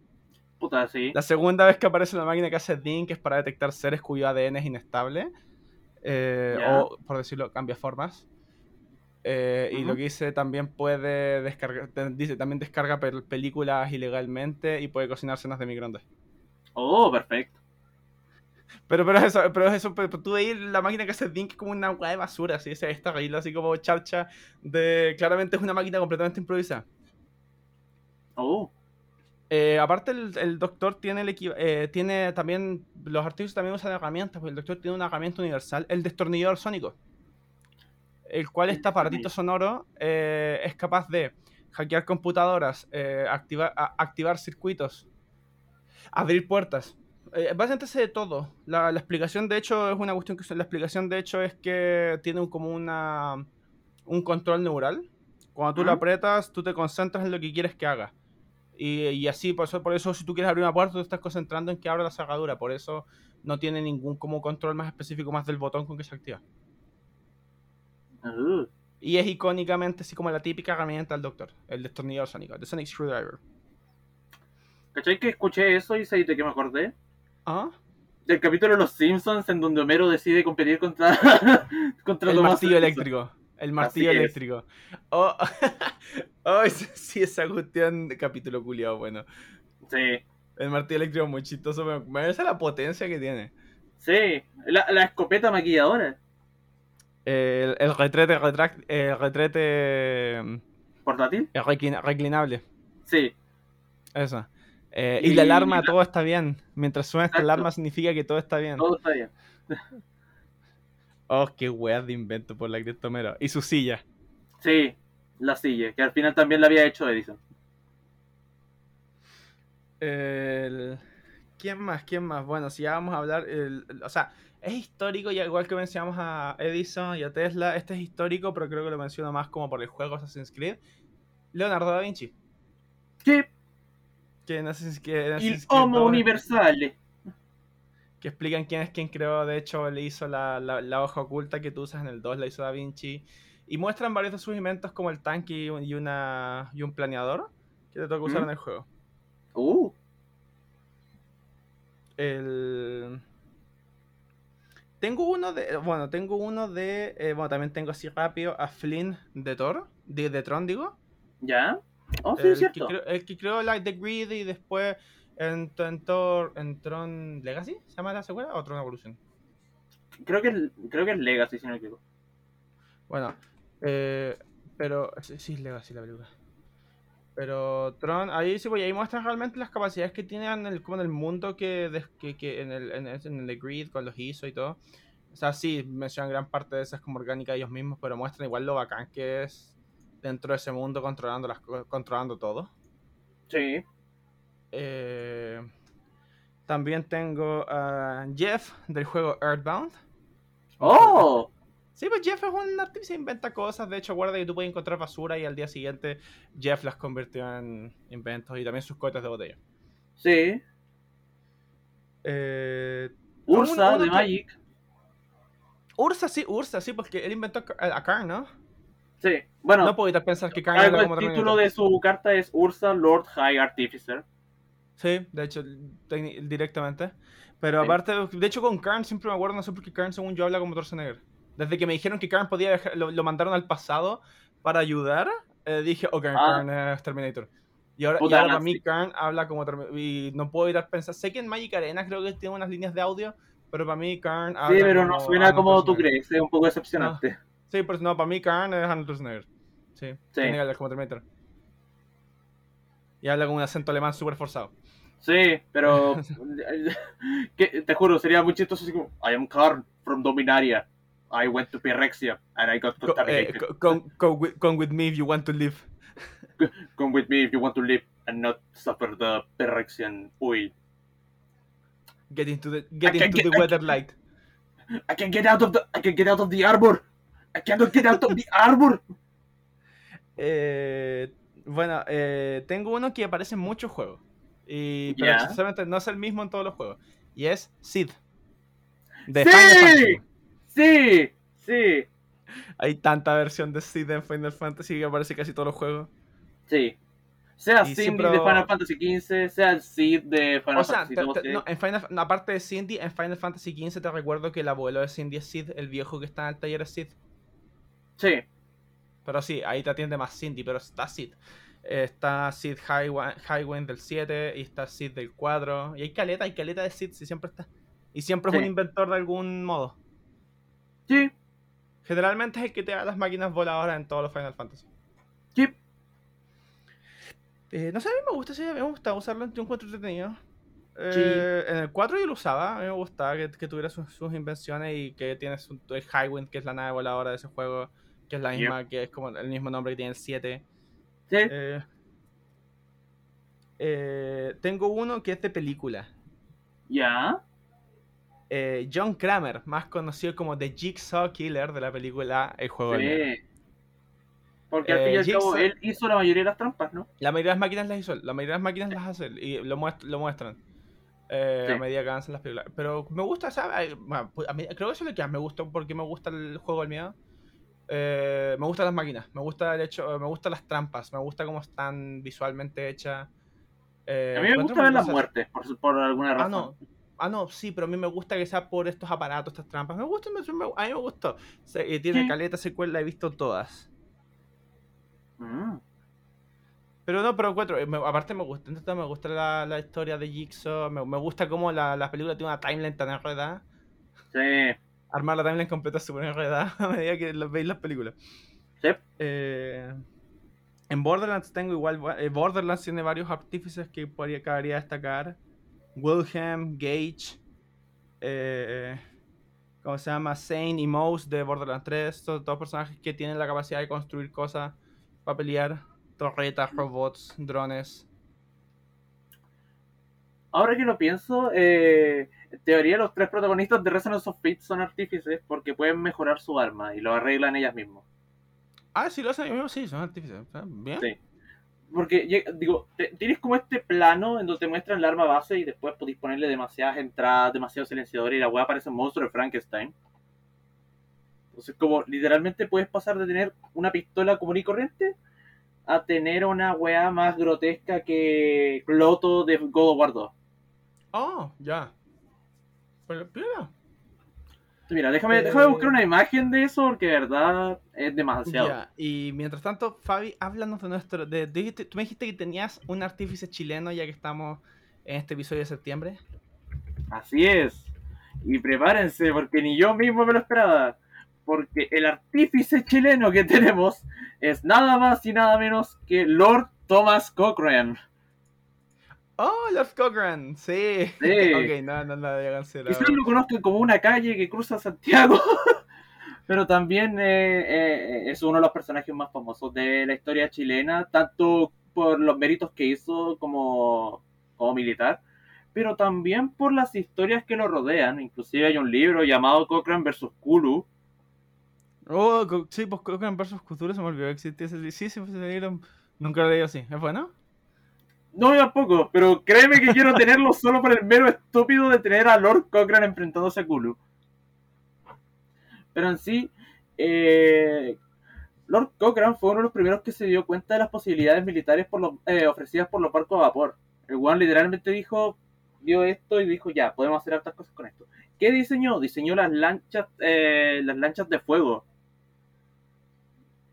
puta, sí. La segunda vez que aparece la máquina que hace Dink es para detectar seres cuyo ADN es inestable. eh. O, por decirlo, cambia formas. Eh, Y lo que dice también puede descargar, dice, también descarga pel- películas ilegalmente y puede cocinar cenas de microondas. Oh, perfecto. Pero, pero eso, pero eso, pero tú veis la máquina que hace Dink como una hueá de basura, así, esa esta regla así como charcha de... Claramente es una máquina completamente improvisada. Oh, Eh, aparte el, el doctor tiene el eh, tiene también los artículos también usan herramientas, porque el doctor tiene una herramienta universal, el destornillador sónico, el cual este aparatito sonoro eh, es capaz de hackear computadoras, eh, activar, a- activar circuitos, abrir puertas. Eh, básicamente hace de todo. La, la explicación de hecho es una cuestión que la explicación de hecho es que tiene un- como una un control neural. Cuando tú lo Ujú. apretas, tú te concentras en lo que quieres que haga. Y, y así, por eso, por eso si tú quieres abrir una puerta, tú estás concentrando en que abra la cerradura. Por eso no tiene ningún como control más específico más del botón con que se activa. Uh, Y es icónicamente así como la típica herramienta del doctor, el destornillador sónico, el Sonic Screwdriver. ¿Cachai que escuché eso y sabes de qué me acordé? ¿Ah? Del capítulo de Los Simpsons en donde Homero decide competir contra, contra El martillo eléctrico. El martillo eléctrico. Oh, oh, sí, esa cuestión de capítulo culiado, bueno. Sí, El martillo eléctrico es muy chistoso, me, me parece la potencia que tiene. sí. La, la escopeta maquilladora. El, el retrete, retract, el retrete mm, ¿Portátil? el reclina- reclinable. Sí. Eso. Eh, Y- y la alarma, todo está bien. Mientras suena esta alarma significa que todo está bien. Todo está bien. Oh, qué weas de invento por la Cristomero. Y su silla. Sí, la silla, que al final también la había hecho Edison. El- ¿Quién más? ¿Quién más? Bueno, si ya vamos a hablar, el- o sea, es histórico, ya igual que mencionamos a Edison y a Tesla, este es histórico, pero creo que lo menciono más como por el juego Assassin's Creed. Leonardo da Vinci, Sí, que il Assassin's Creed Homo 2 Universale. que explican quién es quien creó, de hecho le hizo la, la- la hoja oculta que tú usas en el 2, la hizo Da Vinci, y muestran varios de sus inventos como el tanque y, un- y una, y un planeador que te toca usar ¿Mm? en el juego. Uh, El... Tengo uno de. Bueno, tengo uno de. eh, bueno, también tengo así rápido a Flynn de Thor. De, de Tron, digo. ¿ya? Oh, sí, el, es cierto. Que el que creó Like the Grid y después en, en Thor. En Tron Legacy, ¿se llama la secuela? ¿O Tron Evolution? Creo que, es- creo que es Legacy, si no me equivoco. Bueno, eh, pero. Sí, sí, es Legacy la película. Pero Tron, ahí sí, pues, y ahí muestran realmente las capacidades que tiene en el, como en el mundo que, que, que en, el, en, el, en el grid con los ISO y todo. O sea, sí, mencionan gran parte de esas como orgánica ellos mismos, pero muestran igual lo bacán que es dentro de ese mundo controlando las co- controlando todo. Sí. Eh, también tengo a Jeff del juego Earthbound. ¡Oh! Sí, pues Jeff es un artista, inventa cosas. De hecho, guarda que tú puedes encontrar basura y al día siguiente Jeff las convirtió en inventos y también sus cohetes de botella. Sí. Eh, Ursa de Magic. Ursa, sí, Ursa, sí, porque él inventó a Karn, ¿no? Sí, bueno, no puedo pensar que Karn algo habla el como título de su carta es Ursa Lord High Artificer. Sí, de hecho, directamente. Pero aparte, de hecho con Karn siempre me acuerdo, no sé por qué Karn según yo habla como Schwarzenegger. Desde que me dijeron que Karn podía viajar, lo, lo mandaron al pasado para ayudar, eh, dije, ok, Ah. Karn es Terminator. Y ahora, y ahora para sí. mí Karn habla como Terminator. Y no puedo ir a pensar, sé que en Magic Arena creo que tiene unas líneas de audio, pero para mí Karn habla Sí, pero no suena como tú crees, es un poco decepcionante. Sí, pero no, para mí Karn es Arnold Schwarzenegger. Sí, tiene que hablar como Terminator. Y habla con un acento alemán súper forzado. Sí, pero que, te juro, sería muy chistoso así como I am Karn from Dominaria. I went to Pyrexia and I got eh, contaminated. co- come, come with, come with me if you want to live. Come with me if you want to live and not suffer the Pyrexian oil. Get into the get I into get- the I weather light. I can get out of the I can get out of the arbor. I cannot get out of the arbor. Eh, bueno, eh, tengo uno que aparece en muchos juegos. Y, pero sinceramente no es el mismo en todos los juegos. Y es Sid. De sí, sí, sí, Hay tanta versión de Sid en Final Fantasy que aparece casi todos los juegos. sí. Sea Cindy siempre- de Final Fantasy XV, sea el Sid de Final O sea, Fantasy 12. no, en Final, no, aparte de Cindy, en Final Fantasy XV te recuerdo que el abuelo de Cindy es Sid, el viejo que está en el taller es Sid. Sí, Pero sí, ahí te atiende más Cindy, pero está Sid. Eh, Está Sid Highwind del 7 y está Sid del 4. Y hay caleta, hay caleta de Sid, si siempre está. Y siempre es un inventor de algún modo. Sí, Generalmente es el que te da las máquinas voladoras en todos los Final Fantasy. sí. Eh, no sé, a mí me gusta, sí, a mí me gusta usarlo, yo encuentro entretenido. Eh, En el 4 yo lo usaba, a mí me gustaba que, que tuviera sus, sus invenciones y que tienes un- el Highwind, que es la nave voladora de ese juego, que es la Yep. misma, que es como el mismo nombre que tiene el 7. sí. Eh, eh, tengo uno que es de película. Ya. Eh, John Kramer, más conocido como The Jigsaw Killer de la película El Juego del Miedo. Sí. Porque al fin y Eh, al cabo él hizo la mayoría de las trampas, ¿no? La mayoría de las máquinas las hizo la mayoría de las máquinas las hace él, y lo, muest- lo muestran eh, Sí. a medida que avanzan las películas. Pero me gusta, ¿sabes? Bueno, pues, a mí- creo que eso es lo que más me gusta porque me gusta el juego del miedo. Eh, me gustan las máquinas, me gusta el hecho, me gustan las trampas, me gusta cómo están visualmente hechas. Eh, A mí me gusta ver las muertes, por, por alguna Ah, razón. no. Ah, no, sí, pero a mí me gusta que sea por estos aparatos, estas trampas. Me gusta, me- me- a mí me gustó. Se- eh, tiene Sí. caleta secuela, he visto todas. Mm. Pero no, pero encuentro, eh, me- aparte me gusta, entonces me gusta la, la historia de Jigsaw, me, me gusta cómo la, la película tiene una timeline tan enredada. Sí. Armar la timeline completa es súper enredada a medida que lo- veis las películas. Sí. Eh, en Borderlands tengo igual, eh, Borderlands tiene varios artífices que podría, cabría destacar. Wilhelm, Gage, eh, ¿cómo se llama? Zane y Mouse de Borderlands 3, son todos personajes que tienen la capacidad de construir cosas para pelear. Torretas, robots, drones. Ahora que lo pienso, eh, en teoría los tres protagonistas de Resonance of Fate son artífices porque pueden mejorar su arma y lo arreglan ellas mismas. Ah, sí, lo hacen ellos mismos, sí, son artífices. Bien. Sí. Porque, digo, tienes como este plano en donde te muestran la arma base y después podéis ponerle demasiadas entradas, demasiados silenciadores y la weá parece un monstruo de Frankenstein. Entonces, como literalmente puedes pasar de tener una pistola común y corriente a tener una weá más grotesca que Cloto de God of War 2. Oh, ya. Pero. Mira, déjame, Eh, déjame buscar una imagen de eso porque de verdad es demasiado. Ya, y mientras tanto, Fabi, háblanos de nuestro. De, tú me dijiste que tenías un artífice chileno ya que estamos en este episodio de septiembre. Así es. Y prepárense, porque ni yo mismo me lo esperaba. Porque el artífice chileno que tenemos es nada más y nada menos que Lord Thomas Cochrane. Oh, Lord Cochran, sí. Sí. ok, no, no, no, había cancelado. Quizás lo conozcan como una calle que cruza Santiago. Pero también eh, eh, es uno de los personajes más famosos de la historia chilena, tanto por los méritos que hizo como, como militar, pero también por las historias que lo rodean. Inclusive hay un libro llamado Cochrane vs. Kulu, Oh, sí, pues Cochran vs. Cthulhu se me olvidó que existía ese li- Sí, sí, ese libro. Nunca lo leí así. ¿Es bueno? No, yo tampoco, pero créeme que quiero tenerlo solo por el mero estúpido de tener a Lord Cochrane enfrentándose a Kulu. Pero en sí, eh, Lord Cochrane fue uno de los primeros que se dio cuenta de las posibilidades militares por los, eh, ofrecidas por los barcos a vapor. El One literalmente dijo, vio esto y dijo, ya, podemos hacer otras cosas con esto. ¿Qué diseñó? Diseñó las lanchas, eh, las lanchas de fuego.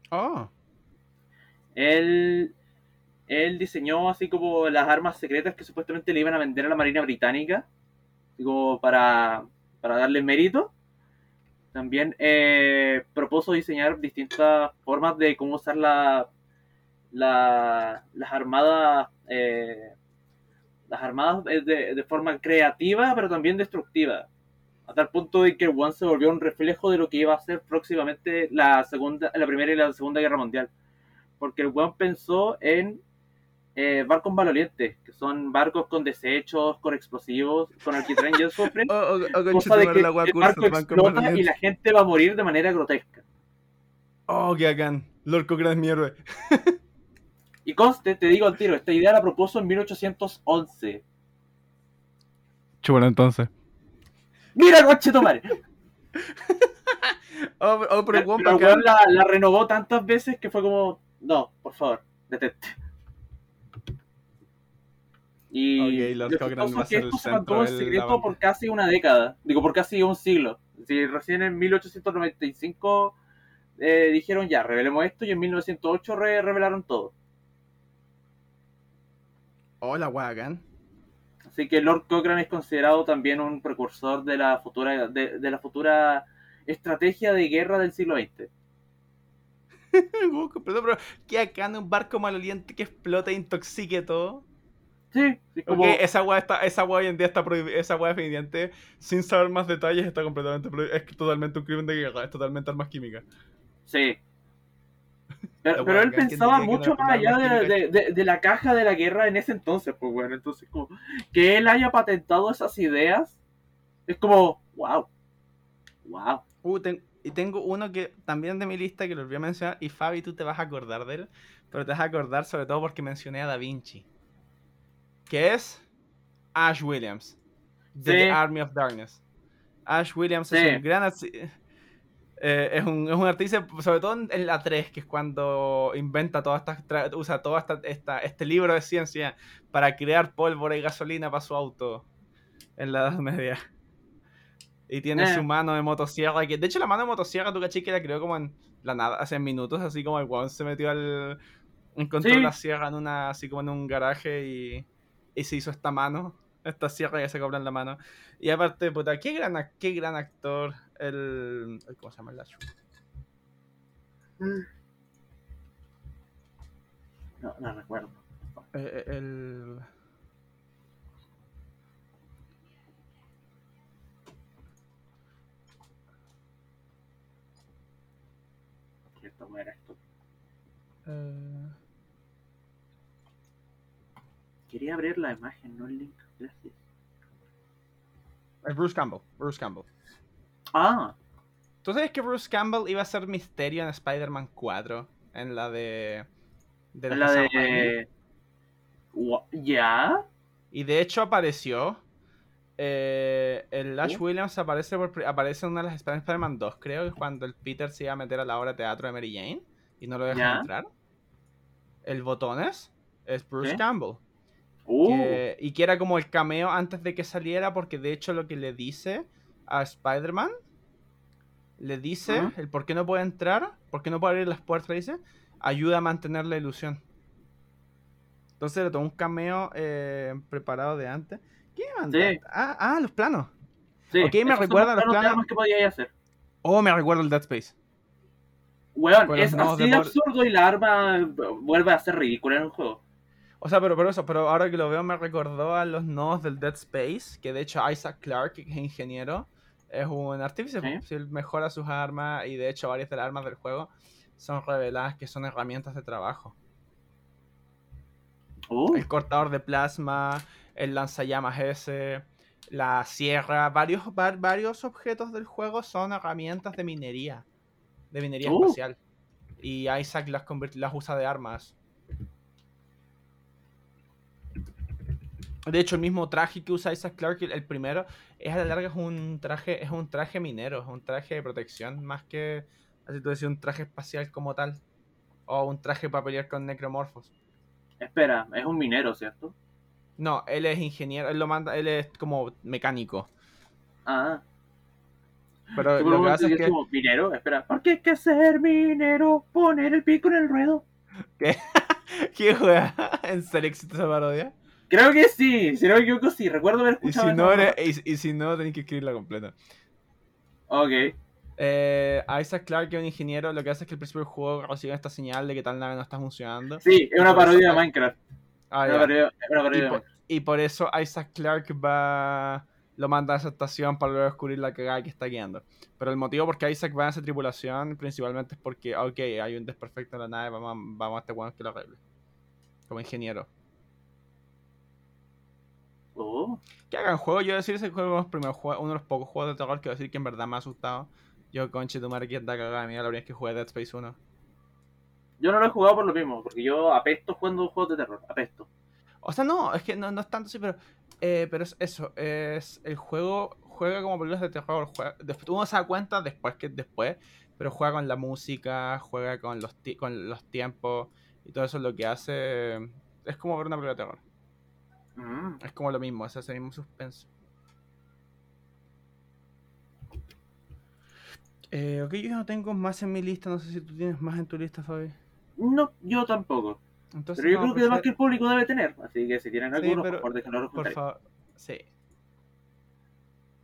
Oh. Él, él diseñó así como las armas secretas que supuestamente le iban a vender a la Marina Británica, como para, para darle mérito. También eh, propuso diseñar distintas formas de cómo usar la, la- las armadas eh, las armadas de, de- de forma creativa pero también destructiva a tal punto de que One se volvió un reflejo de lo que iba a ser próximamente la segunda la primera y la segunda guerra mundial porque el One pensó en eh, barcos malolientes que son barcos con desechos con explosivos con alquitrán y azufre Oh, oh, oh, concha cosa de que la el barco explota y la gente va a morir de manera grotesca. Oh, qué bacán. Lord Cochrane es mi héroe. Y conste, te digo al tiro, esta idea la propuso en 1811. Chúbalo entonces. ¡Mira, coche tomar! Oh, oh, pero Pero weón la, la renovó tantas veces que fue como, no, por favor, detente. Y Ok, Lord lo Cochrane chistoso va a es que ser el esto se mantuvo en la secreto por casi una década, digo, por casi un siglo. Si recién en 1895 eh, dijeron ya, revelemos esto y en 1908 re- revelaron todo. La wea bacán. Así que Lord Cochrane es considerado también un precursor de la futura, de, de la futura estrategia de guerra del siglo XX. Completo, pero qué bacán un barco maloliente que explota e intoxique todo. Sí, sí, como, Ok, esa weá está, esa weá hoy en día está prohibida, esa weá definitivamente, sin saber más detalles, está completamente prohibida. Es totalmente un crimen de guerra, es totalmente armas químicas. sí. Pero, él pensaba mucho más allá de, de- de- de la caja de la guerra en ese entonces, pues bueno, entonces como que él haya patentado esas ideas es como, wow, wow. Uh, ten- y tengo uno que también de mi lista que lo olvidé mencionar, y Fabi, tú te vas a acordar de él, pero te vas a acordar sobre todo porque mencioné a Da Vinci. Que es Ash Williams, de Sí. The Army of Darkness. Ash Williams Sí. es un gran eh, es, un, es un artista, sobre todo en, la 3, que es cuando inventa todas estas, usa todo esta, esta- este libro de ciencia para crear pólvora y gasolina para su auto en la Edad Media. Y tiene Eh. su mano de motosierra, que de hecho la mano de motosierra tú caché que la creó como en la nada, hace minutos, así como el weón se metió al... encontró Sí. la sierra en una, así como en un garaje y, y se hizo esta mano, esta sierra que se cobra en la mano. Y aparte, puta, qué gran, qué gran actor el... ¿Cómo se llama el Lacho? No, no recuerdo. Eh, eh, el... Cierto, era esto. eh, Quería abrir la imagen, no el link. Gracias. el Bruce Campbell, Bruce Campbell. Ah, ¿Tú sabes que Bruce Campbell iba a ser Misterio en Spider-Man 4? En la de... de la de. Gua- ¿Ya? Y de hecho apareció. eh, el Ash ¿Oh? Williams aparece, por aparece en una de las Spider- Spider-Man 2, creo, que es cuando el Peter se iba a meter a la obra de teatro de Mary Jane y no lo dejan entrar. El botones es Bruce. Campbell. Uh, que- y que era como el cameo antes de que saliera, porque de hecho lo que le dice a Spider-Man, le dice el por qué no puede entrar, por qué no puede abrir las puertas, le dice, ayuda a mantener la ilusión. Entonces le tomó un cameo eh, preparado de antes. ¿Qué? Sí. Ah, ah, los planos. sí, ok, me recuerda a los planos planos- que podíais hacer. Oh, me recuerdo el Dead Space. Weón, los es así de absurdo y la arma vuelve a ser ridícula en un juego. O sea, pero, pero eso, pero ahora que lo veo me recordó a los nodos del Dead Space, que de hecho Isaac Clarke, que es ingeniero, es un artífice, Sí. él mejora sus armas y de hecho varias de las armas del juego son reveladas que son herramientas de trabajo. Uh, El cortador de plasma, el lanzallamas ese, la sierra, varios, va- varios objetos del juego son herramientas de minería, de minería Uh. espacial. Y Isaac las, las usa de armas. De hecho, el mismo traje que usa Isaac Clarke, el- primero, es a la larga es un traje, es un traje minero, es un traje de protección, más que así tú decís, un traje espacial como tal. O un traje para pelear con necromorfos. Espera, es un minero, ¿cierto? No, él es ingeniero, él lo manda, él es como mecánico. Ah. Pero lo que hace es que. como, minero, espera, ¿por qué hay que ser minero? Poner el pico en el ruedo. ¿Qué juega? ¿En serio existe esa parodia? Creo que sí, si no me equivoco, sí. Recuerdo haber Y escuchado si no, eres- y, y si no tenéis que escribirla completa. Ok. Eh, Isaac Clarke, que es un ingeniero, lo que hace es que al principio del juego recibe esta señal de que tal nave no está funcionando. Sí, es una parodia de Minecraft. Ah, Una parodia, es una parodia y, de por, Minecraft. y por eso Isaac Clarke va lo manda a esa estación para luego descubrir la cagada que está guiando. Pero el motivo por qué Isaac va a esa tripulación principalmente es porque, ok, hay un desperfecto en la nave, vamos, a- vamos a este weón que lo arregle. Como ingeniero. Oh, Que hagan juego, yo decir ese juego es el primer juego, uno de los pocos juegos de terror que decir que en verdad me ha asustado. Yo, conche tu madre, que anda cagada mía la primera vez que jugué Dead Space 1. Yo no lo he jugado por lo mismo, porque yo apesto jugando juegos de terror. Apesto. O sea, no, es que no, no es tanto así, pero, eh, pero es eso, es el juego juega como películas de terror, juega, después, uno se da cuenta después que después, pero juega con la música, juega con los, con los tiempos y todo eso es lo que hace, es como ver una película de terror, Mm. es como lo mismo, es ese mismo suspenso. Eh, ok, yo no tengo más en mi lista, no sé si tú tienes más en tu lista, Fabi. No, yo tampoco. Entonces, Pero yo creo que además que el público debe tener. Así que si tienen Sí, alguno, pero- por favor, Por favor, sí.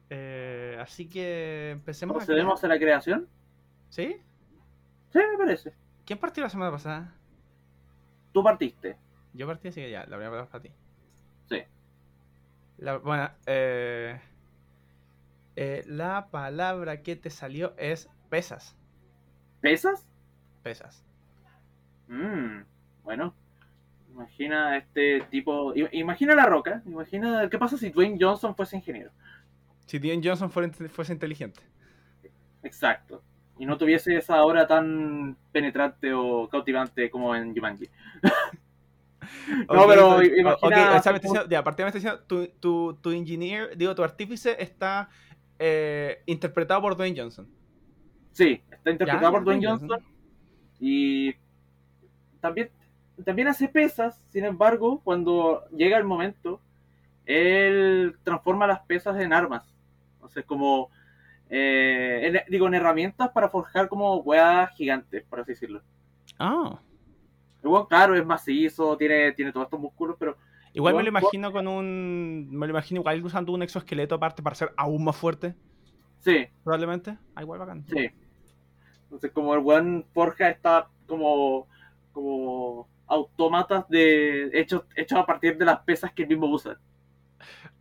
Eh, así que empecemos. ¿Procedemos a la creación? ¿Sí? Sí, me parece. ¿Quién partió la semana pasada? Tú partiste. Yo partí, así que ya, la primera palabra para ti. La, bueno, eh, eh, la palabra que te salió es pesas. ¿Pesas? Pesas. Mm, bueno. Imagina este tipo. Imagina la roca. Imagina qué pasa si Dwayne Johnson fuese ingeniero. Si Dean Johnson fuese inteligente. Exacto. Y no tuviese esa aura tan penetrante o cautivante como en Jumanji. No, pero ok, imagina- ok, o sea, me está diciendo- ya, aparte me diciendo, tu, tu, tu engineer, digo, tu artífice está eh, interpretado por Dwayne Johnson. Sí, está interpretado Ya, por Dwayne Johnson. Y también, también hace pesas, sin embargo, cuando llega el momento, él transforma las pesas en armas. Entonces, como, eh, en- digo, en herramientas para forjar como weas gigantes, por así decirlo. Ah. Weón, claro, es macizo, tiene, tiene todos estos músculos, pero Igual me Igual lo imagino con un. Me lo imagino igual usando un exoesqueleto aparte para ser aún más fuerte, sí, probablemente. Ah, igual bacán. sí. Entonces, como el weón forja está como, como autómatas de hechos, hechos a partir de las pesas que él mismo usa.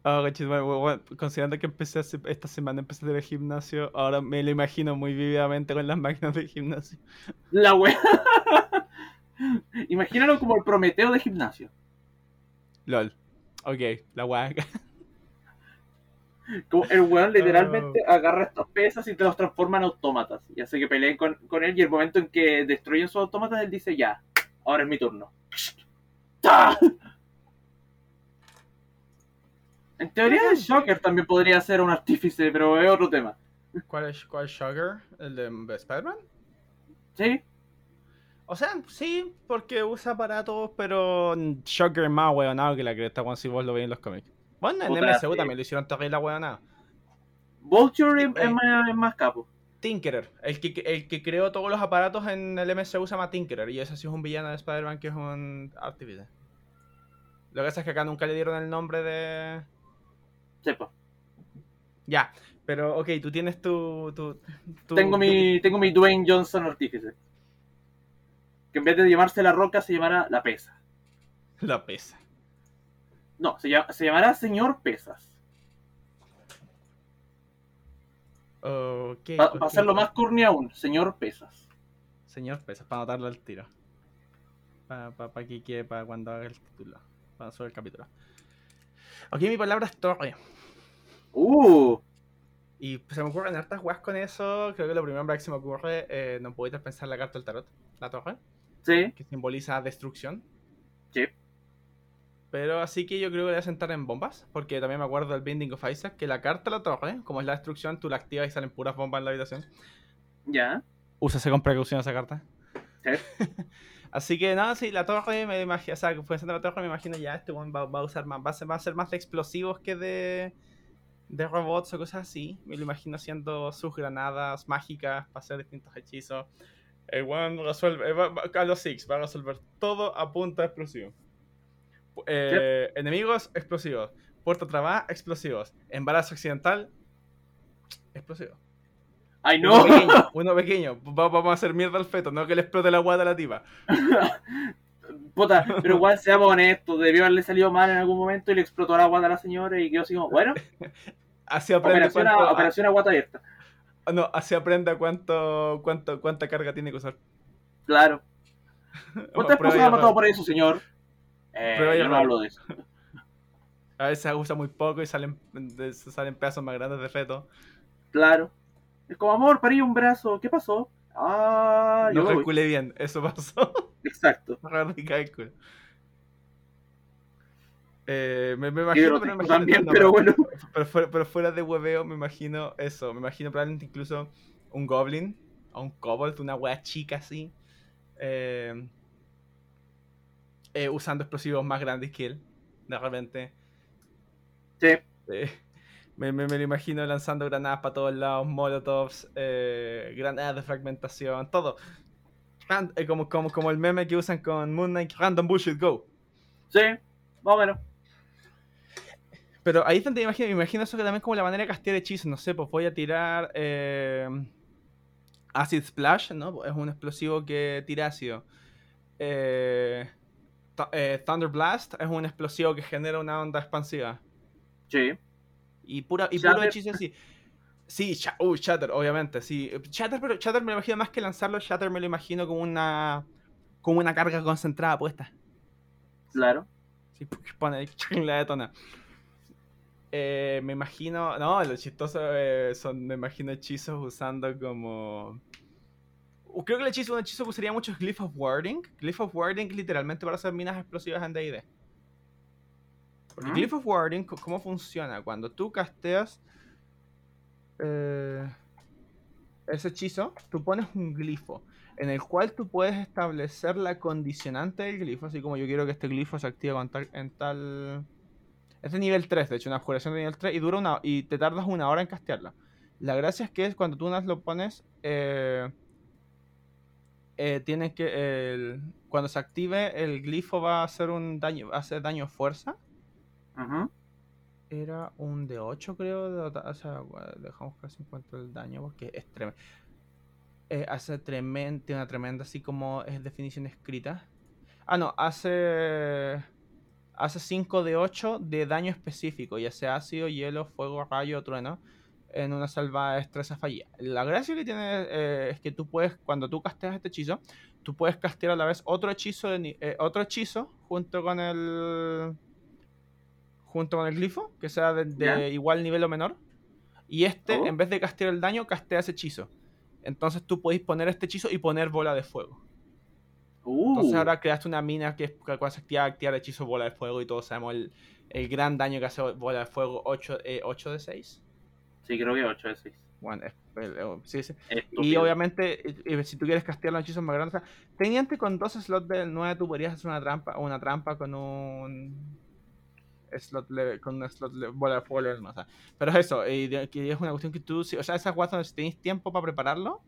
Ah, bueno, bueno, bueno, considerando que empecé hace- esta semana empecé a ir al gimnasio, ahora me lo imagino muy vividamente con las máquinas del gimnasio. La wea. Imagínalo como el Prometeo de gimnasio. LOL. Ok, la guay. Como el weón literalmente agarra estas pesas y te los transforma en autómatas. Y hace que peleen con, con él. Y el momento en que destruyen sus autómatas, él dice: Ya, ahora es mi turno. ¡Ta! En teoría, el Shocker también podría ser un artífice, pero es otro tema. ¿Cuál es, cuál es Sugar? ¿El de Spider-Man? ¿Sí? O sea, sí, porque usa aparatos, pero Shocker es más weonado que la cresta, cuando si vos lo veis en los cómics. Bueno, en Puta, MCU sí. también lo hicieron terrible weonado. Vulture es, Eh. es más, es más capo. Tinkerer, el que, el que creó todos los aparatos en el MCU se llama Tinkerer, y ese sí es un villano de Spider-Man que es un artífice. Lo que pasa es que acá nunca le dieron el nombre de... Sepa. Ya, pero ok, tú tienes tu... tu, tu- Tengo tu- mi, tengo mi Dwayne Johnson artífice. Que en vez de llamarse la roca, se llamará la pesa. La pesa. No, se, llama- se llamará señor pesas. Ok. Va, ok. va a ser lo más corny aún, señor pesas. Señor Pesas, para anotarlo al tiro. Para pa, pa que quede para cuando haga el título. Para subir el capítulo. Ok, mi palabra es torre. Uh, Y se me ocurren hartas weas con eso. Creo que lo primero que se me ocurre, eh, no puedo pensar la carta del tarot, la torre, sí, que simboliza destrucción. sí. Pero así que yo creo que le voy a sentar en bombas, porque también me acuerdo del Binding of Isaac, que la carta la torre, como es la destrucción, tú la activas y salen puras bombas en la habitación. Ya. Úsase con precaución esa carta. Así que no, sí, la torre me imagino, o sea, pensando en la torre me imagino ya este va, va a usar más, va a, ser, va a ser más de explosivos que de, de robots o cosas así. Me lo imagino haciendo sus granadas mágicas para hacer distintos hechizos. El one resuelve, eh, va, va- a los Six va a resolver todo a punta de explosivo. Eh, Enemigos, explosivos. Puerta trabada, explosivos. Embarazo accidental, explosivo. ¡Ay, Uno no! pequeño, uno pequeño. Va- vamos a hacer mierda al feto, no que le explote la guata a la tipa. Puta, pero igual seamos honestos, debió haberle salido mal en algún momento y le explotó la guata a la señora y quedó así como, bueno, Así operación a, cuánto, operación a guata abierta. Ah, no, así aprende a cuánto, cuánto, cuánta carga tiene que usar. Claro. ¿Cuántas personas ha matado por eso, señor? Eh, yo no error. hablo de eso. A veces usa muy poco y salen, salen pedazos más grandes de feto. Claro. Es como, amor, parí un brazo, ¿qué pasó? Ah, No voy. calculé bien, eso pasó. Exacto. Error de cálculo. Eh, me, me imagino, pero, me imagino también, pero bueno. Pero fuera, pero fuera de hueveo, me imagino eso. Me imagino probablemente incluso un goblin o un kobold, una wea chica así. eh, eh, usando explosivos más grandes que él. De repente. Sí. Eh, me, me- me lo imagino lanzando granadas para todos lados, molotovs, eh, granadas de fragmentación, todo. Como, como, como el meme que usan con Moon Knight, Random Bullshit Go. Sí, más o menos. Pero ahí es me imagino, me imagino eso que también como la manera de castear hechizos, no sé, pues voy a tirar eh, Acid Splash, ¿no? Es un explosivo que tira ácido. Eh, eh, Thunder Blast es un explosivo que genera una onda expansiva. Sí. Y, pura, y puro hechizo así. Sí, cha- uh, Shatter, obviamente, sí. Shatter, pero Shatter me lo imagino más que lanzarlo, Shatter me lo imagino como una como una carga concentrada puesta. Claro. Sí, porque pone ahí, la detona. Eh, me imagino, no, lo chistoso eh, son, me imagino hechizos usando como... Creo que el hechizo, un hechizo que usaría mucho es Glyph of Warding. Glyph of Warding literalmente para hacer minas explosivas en D&D. Porque ¿Mm? Glyph of Warding, ¿cómo funciona? Cuando tú casteas eh, ese hechizo, tú pones un glifo en el cual tú puedes establecer la condicionante del glifo, así como yo quiero que este glifo se active con tal- en tal... Es de nivel 3, de hecho, una curación de nivel 3 y dura una y te tardas una hora en castearla. La gracia es que es cuando tú unas lo pones, eh, eh, tienes que... el- cuando se active, el glifo va a hacer un daño, va a hacer daño fuerza. Ujú. Era un de 8, creo. de o sea, dejamos casi en cuenta el daño porque es tremendo. hace tremendo, tiene una tremenda, así como es definición escrita. Ah, no, hace. Hace 5 de 8 de daño específico, ya sea ácido, hielo, fuego, rayo o trueno, en una salva destreza fallida. La gracia que tiene eh, es que tú puedes, cuando tú casteas este hechizo, tú puedes castear a la vez otro hechizo, de eh, otro hechizo junto con el junto con el glifo, que sea de, de igual nivel o menor. Y este, Oh. en vez de castear el daño, castea ese hechizo. Entonces tú podéis poner este hechizo y poner bola de fuego. Uh. Entonces ahora creaste una mina que es capaz de activar, activar hechizo bola de fuego y todos sabemos el, el gran daño que hace bola de fuego 8, eh, 8 de 6. Sí, creo que 8 de 6. Bueno, es- sí, sí. Y obviamente, si tú quieres castear los hechizos más grandes, o sea, técnicamente con dos slots del 9 tú podrías hacer una trampa, una trampa con un slot level- con un slot le- bola de fuego level más, o sea, Pero es eso, y de- que es una cuestión que tú, si- o sea, esas guatas, si tenéis tiempo para prepararlo,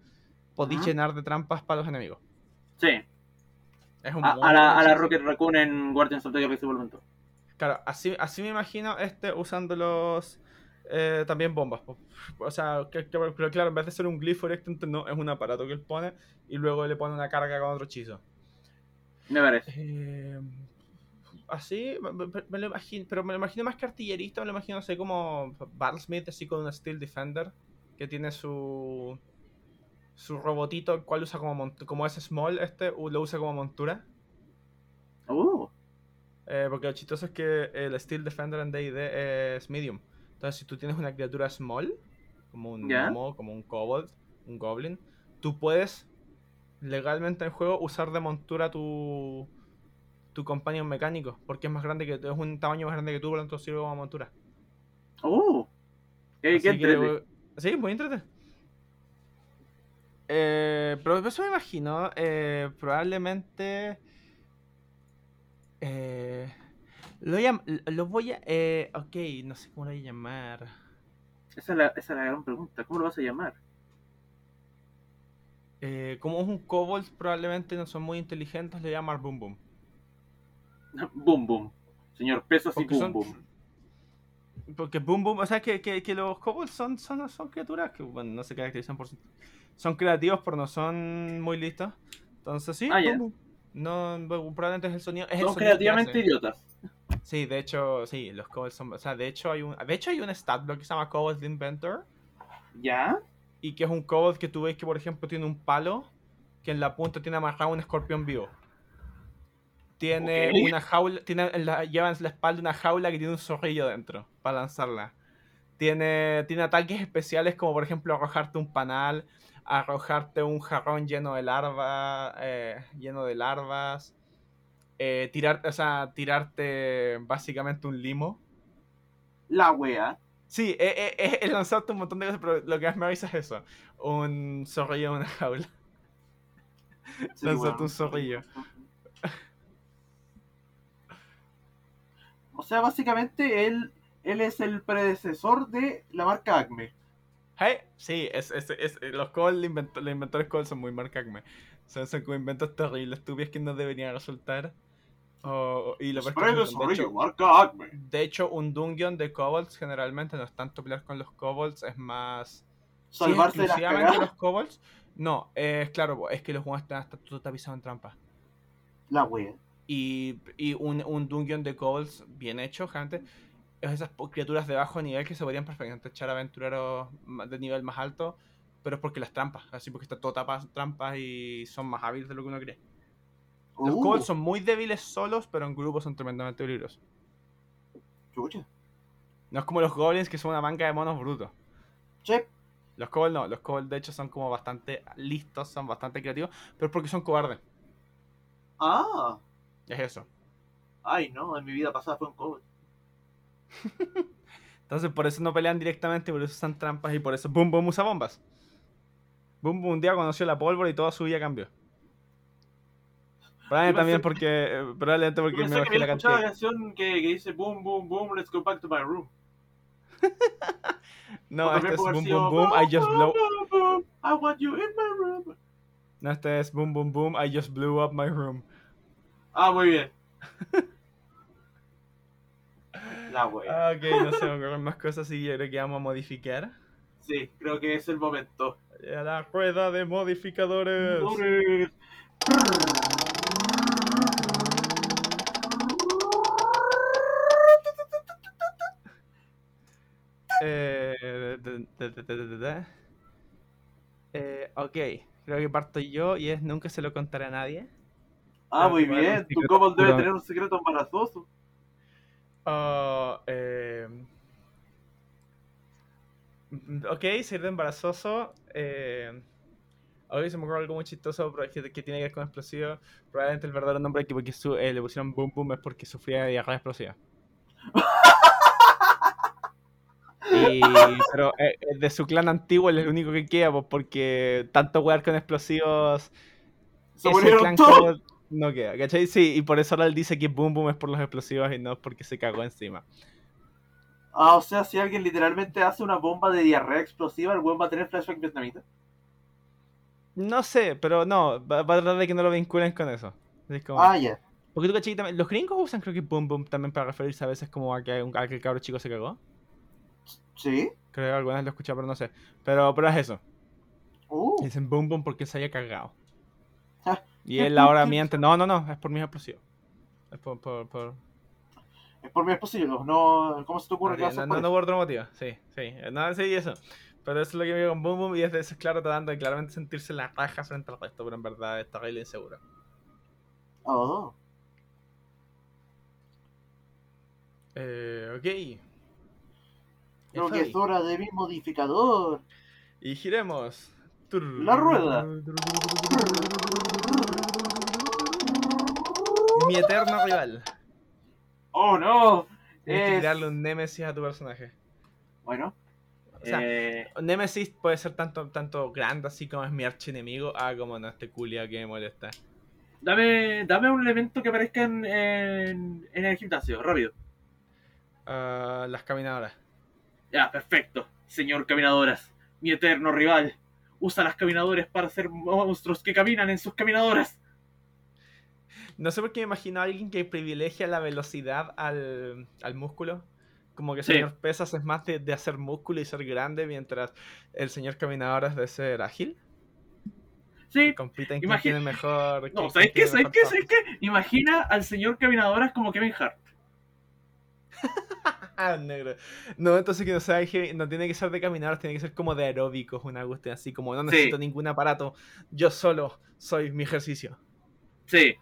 podéis llenar de trampas para los enemigos. Sí. Es un A, a la, a la. Rocket Raccoon en Guardians of the Galaxy Volumen 2. Claro, así, así me imagino este usando los eh, también bombas. O sea, que, que- pero claro, en vez de ser un glifo directamente, no, es un aparato que él pone y luego le pone una carga con otro hechizo. Me parece. Eh, así, me, me- me lo imagino, pero me lo imagino más que artillerista, me lo imagino así como Battlesmith, así con un Steel Defender, que tiene su su robotito, el cual usa como mont- como es small, este lo usa como montura. Uh. Eh, porque lo chistoso es que el Steel Defender en D&D es medium. Entonces, si tú tienes una criatura small, como un gnomo, como un kobold, un goblin, tú puedes legalmente en el juego usar de montura tu tu companion mecánico, porque es más grande que es un tamaño más grande que tú, por lo tanto sirve como montura. Uh. Qué, que, sí, muy entretenido. Eh, pero eso me imagino. eh, probablemente. Eh, lo, llam- lo voy a. Eh, ok, no sé cómo lo voy a llamar. Esa es, la, esa es la gran pregunta. ¿Cómo lo vas a llamar? Eh, como es un kobold, probablemente no son muy inteligentes, le voy a llamar Boom Boom. boom, boom. Señor Pesos y boom, son- boom. Porque Boom Boom, o sea, que, que, que los kobolds son, son, son criaturas que, bueno, no se caracterizan por... Son creativos, pero no son muy listos. Entonces, sí, Ah, Boom. No, probablemente es el sonido. Es el Son sonido creativamente idiotas. Sí, de hecho, sí, los kobolds son... O sea, de hecho hay un, de hecho hay un stat block que se llama Kobold Inventor. ¿Ya? Y que es un kobold que tú ves que, por ejemplo, tiene un palo que en la punta tiene amarrado un escorpión vivo. Tiene una jaula, tiene en la, lleva en la espalda una jaula que tiene un zorrillo dentro para lanzarla. Tiene, tiene ataques especiales como, por ejemplo, arrojarte un panal, arrojarte un jarrón lleno de larvas, eh, lleno de larvas, eh, tirar, o sea, tirarte básicamente un limo. La wea. Sí, eh, eh, eh, es lanzarte un montón de cosas, pero lo que más me avisa es eso. Un zorrillo en una jaula. Sí, bueno. un zorrillo. O sea, básicamente él, él es el predecesor de la marca Acme. Hey, sí, es, es, es- los Cole, los, invento- los inventores Cole son muy marca Acme. Son, son como inventos terribles, estúpidos que no deberían resultar. O- y es de, hecho, de hecho, un dungeon de kobolds generalmente no es tanto pelear con los kobolds, es más... Salvarse de las exclusivamente los kobolds, no, es claro, es que los juegos están hasta todo tapizado en trampa. La wea. Y, y un, un dungeon de kobolds bien hecho, gente, esas criaturas de bajo nivel que se podrían perfectamente echar aventureros de nivel más alto, pero es porque las trampas, así porque está todo tapado en trampas y son más hábiles de lo que uno cree. Los Uh, kobolds son muy débiles solos, pero en grupos son tremendamente peligrosos. chucha. No es como los goblins que son una manga de monos brutos. Che. Los kobolds no, los kobolds de hecho son como bastante listos, son bastante creativos, pero es porque son cobardes. Ah. Es eso. Ay, no, en mi vida pasada fue un cobre. Entonces por eso no pelean directamente, por eso usan trampas y por eso Boom Boom usa bombas. Boom Boom un día conoció la pólvora y toda su vida cambió. Probablemente también porque, eh, probablemente porque me pensé que bajé la cantidad. canción que, que dice boom, boom, boom, let's go back to my room. No, este es Boom Boom Boom, I just blow. boom, boom, I want you in my room. No, este es Boom Boom Boom, I just blew up my room. Ah, muy bien. La wea. Ah, ok, no sé, me ocurren más cosas y yo creo que vamos a modificar. Sí, creo que es el momento. A la rueda de modificadores. Sobre- Eh. Eh, ok, creo que parto yo y es nunca se lo contaré a nadie. Ah, muy bien. Tu couple debe tener un secreto embarazoso. Ah, eh, ok, ser embarazoso. Eh, hoy se me ocurre algo muy chistoso pero que, que tiene que ver con explosivo. Probablemente el verdadero nombre que porque su- eh, le pusieron Boom Boom es porque sufría de diarrea explosiva. Y, pero eh, eh, de su clan antiguo es el único que queda, pues, porque tanto wear con explosivos Se ese clan no queda, ¿cachai? Sí, y por eso ahora él dice que Boom Boom es por los explosivos y no porque se cagó encima. Ah, o sea, si alguien literalmente hace una bomba de diarrea explosiva, el buen va a tener flashback vietnamita. No sé, pero no, va, va a tratar de que no lo vinculen con eso. Es como- Ah, ya. Porque tú, cachai, también, los gringos usan creo que Boom Boom también para referirse a veces como a que, a que el cabro chico se cagó. Sí. Creo que alguna vez lo escuché, pero no sé. Pero, pero es eso. Uh. Dicen Boom Boom porque se haya cagado. Y él ahora miente. No, no, no, es por mis explosivos. Es por, por, por... Es por es posible. No, ¿Cómo se te ocurre que no, no, no por otro motivo, sí, sí. No, sí, eso. Pero eso es lo que veo con Boom Boom y es de eso, es claro, tratando de claramente sentirse en la raja frente al resto, pero en verdad está terrible inseguro. Oh. Eh, ok. Creo que es hora de mi modificador. Y giremos. La rueda. Mi eterno rival. Oh no. Tienes que Es... tirarle un Nemesis a tu personaje. Bueno, O sea, Eh, Nemesis puede ser tanto, tanto grande así como es mi archienemigo, ah, como no, este culia que me molesta. dame, dame un elemento que aparezca en, en, en el gimnasio, rápido. Ah, las caminadoras. Ya, perfecto. Señor Caminadoras, mi eterno rival. Usa las caminadoras para hacer monstruos que caminan en sus caminadoras. No sé por qué me imagino a alguien que privilegia la velocidad al, al músculo. Como que el Sí. señor Pesas es más de, de hacer músculo y ser grande, mientras el señor Caminador es de ser ágil. Sí. Compiten quién Imagina- tiene mejor. No, quién- ¿sabes quién qué? ¿Sabes qué? ¿Sabes qué? Imagina al señor Caminadoras como Kevin Hart. Negro. No, entonces que no sea no tiene que ser de caminar, tiene que ser como de aeróbicos, una cuestión así como no Sí. necesito ningún aparato, yo solo soy mi ejercicio. Sí.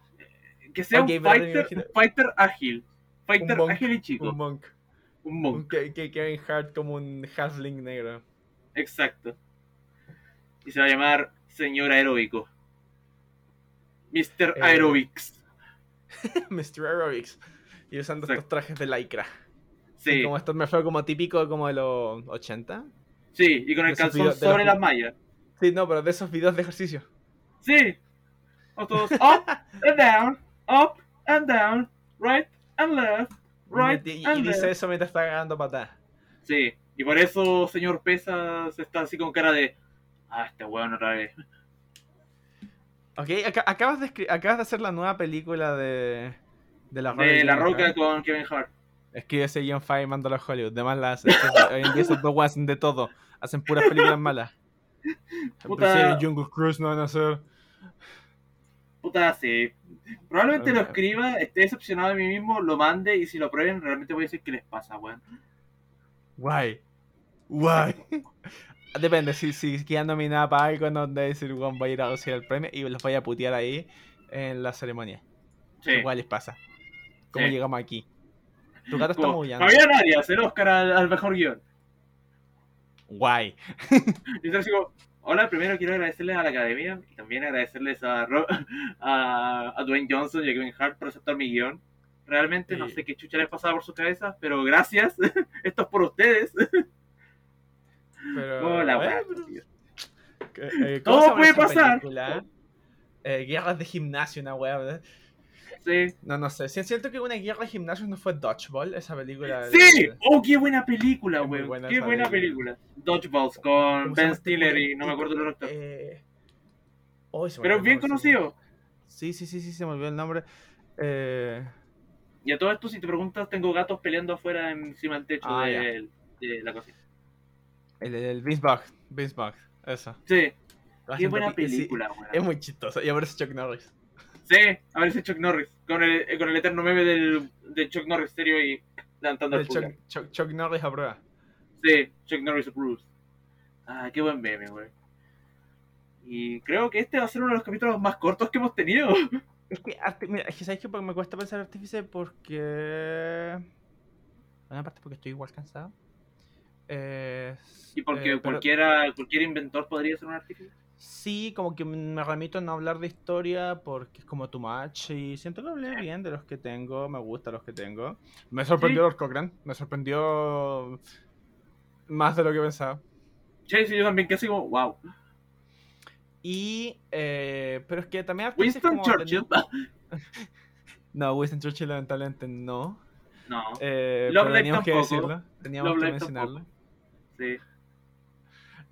Que sea un fighter, imagino- un fighter ágil. Fighter monk, ágil y chico. Un monk. Un monk. Ke- Ke- Kevin Hart como un halfling negro. Exacto. Y se va a llamar Señor Aeróbico. Mr. Eh, Aerobics. Mr. Aerobics. Y usando Exacto. estos trajes de lycra. Sí, Como esto me fue como típico como de los 80. sí, y con el calzón videos sobre los- las mallas. Sí, no, pero de esos videos de ejercicio. Sí. O todos up and down, up and down, right and left, right y, y and dice left. eso mientras está cagando patadas. Sí, y por eso señor Pesas está así con cara de. Ah, este weón otra vez. Ok, aca- acabas, de acabas de hacer la nueva película de. De la De La Roca, Roca ¿no? con Kevin Hart. Escribe ese John Fire y mándalo a Hollywood. Demás la hace. Hoy en día esos dos hacen de todo. Hacen puras películas malas. Puta- Jungle Cruise no van a hacer. Puta, sí. Probablemente lo escriba, esté decepcionado de mí mismo, lo mande y si lo prueben, realmente voy a decir qué les pasa, weón. Guay. Guay. Depende, si, si queda nominada para algo, no debe decir, Juan, voy a ir a recibir el premio y los voy a putear ahí en la ceremonia. Sí. Igual les pasa. ¿Cómo Sí. llegamos aquí? Tu gato está Como, maullando. Fabián Arias, el Oscar al, al mejor guion. Guay. Y entonces digo, hola, primero quiero agradecerles a la academia y también agradecerles a, Ro- a, a Dwayne Johnson y a Kevin Hart por aceptar mi guion. Realmente no sé qué chucha les pasaba por sus cabezas, pero gracias. Esto es por ustedes. Pero. Hola, eh, pero- eh, Todo ¿cómo se llama puede pasar. Eh, guerras de gimnasio, una wea, ¿verdad? Sí. No, no sé. Si es cierto que una guerra de gimnasio no fue Dodgeball, esa película. ¡Sí! de- ¡Oh, qué buena película, buena ¡Qué esa buena película. película! Dodgeballs con ¿Cómo se Ben Stiller y no me acuerdo del actor. Eh... oh, Pero bien el conocido. Sí, sí, sí, sí, se me olvidó el nombre. Eh... Y a todo esto, si te preguntas, tengo gatos peleando afuera encima del techo Ah, de, de la cocina. El, el Vince Bug. Vince Bug, eso. Sí, qué buena sí, película, weón. es muy chistoso. Y aparece Chuck Norris. Sí, aparece Chuck Norris con el, eh, con el eterno meme del, de Chuck Norris serio y levantando el Chuck. Chuck, Chuck Norris a prueba. Sí, Chuck Norris approves. Ah, qué buen meme, güey. Y creo que este va a ser uno de los capítulos más cortos que hemos tenido. Es que, mira, es que sabes que me cuesta pensar artífice porque. Una parte porque estoy igual cansado. Eh, Y porque eh, pero cualquiera, cualquier inventor podría ser un artífice. Sí, como que me remito a no hablar de historia porque es como too much y siento que hablé bien de los que tengo, me gustan los que tengo. Me sorprendió Sí. Lord Cochrane, me sorprendió más de lo que pensaba. Sí, sí, yo también, que como, wow. Y, eh, pero es que también Winston como Churchill. No, Winston Churchill lamentablemente no. No, Eh, Love pero Life teníamos que decirlo, teníamos Love que mencionarlo. sí.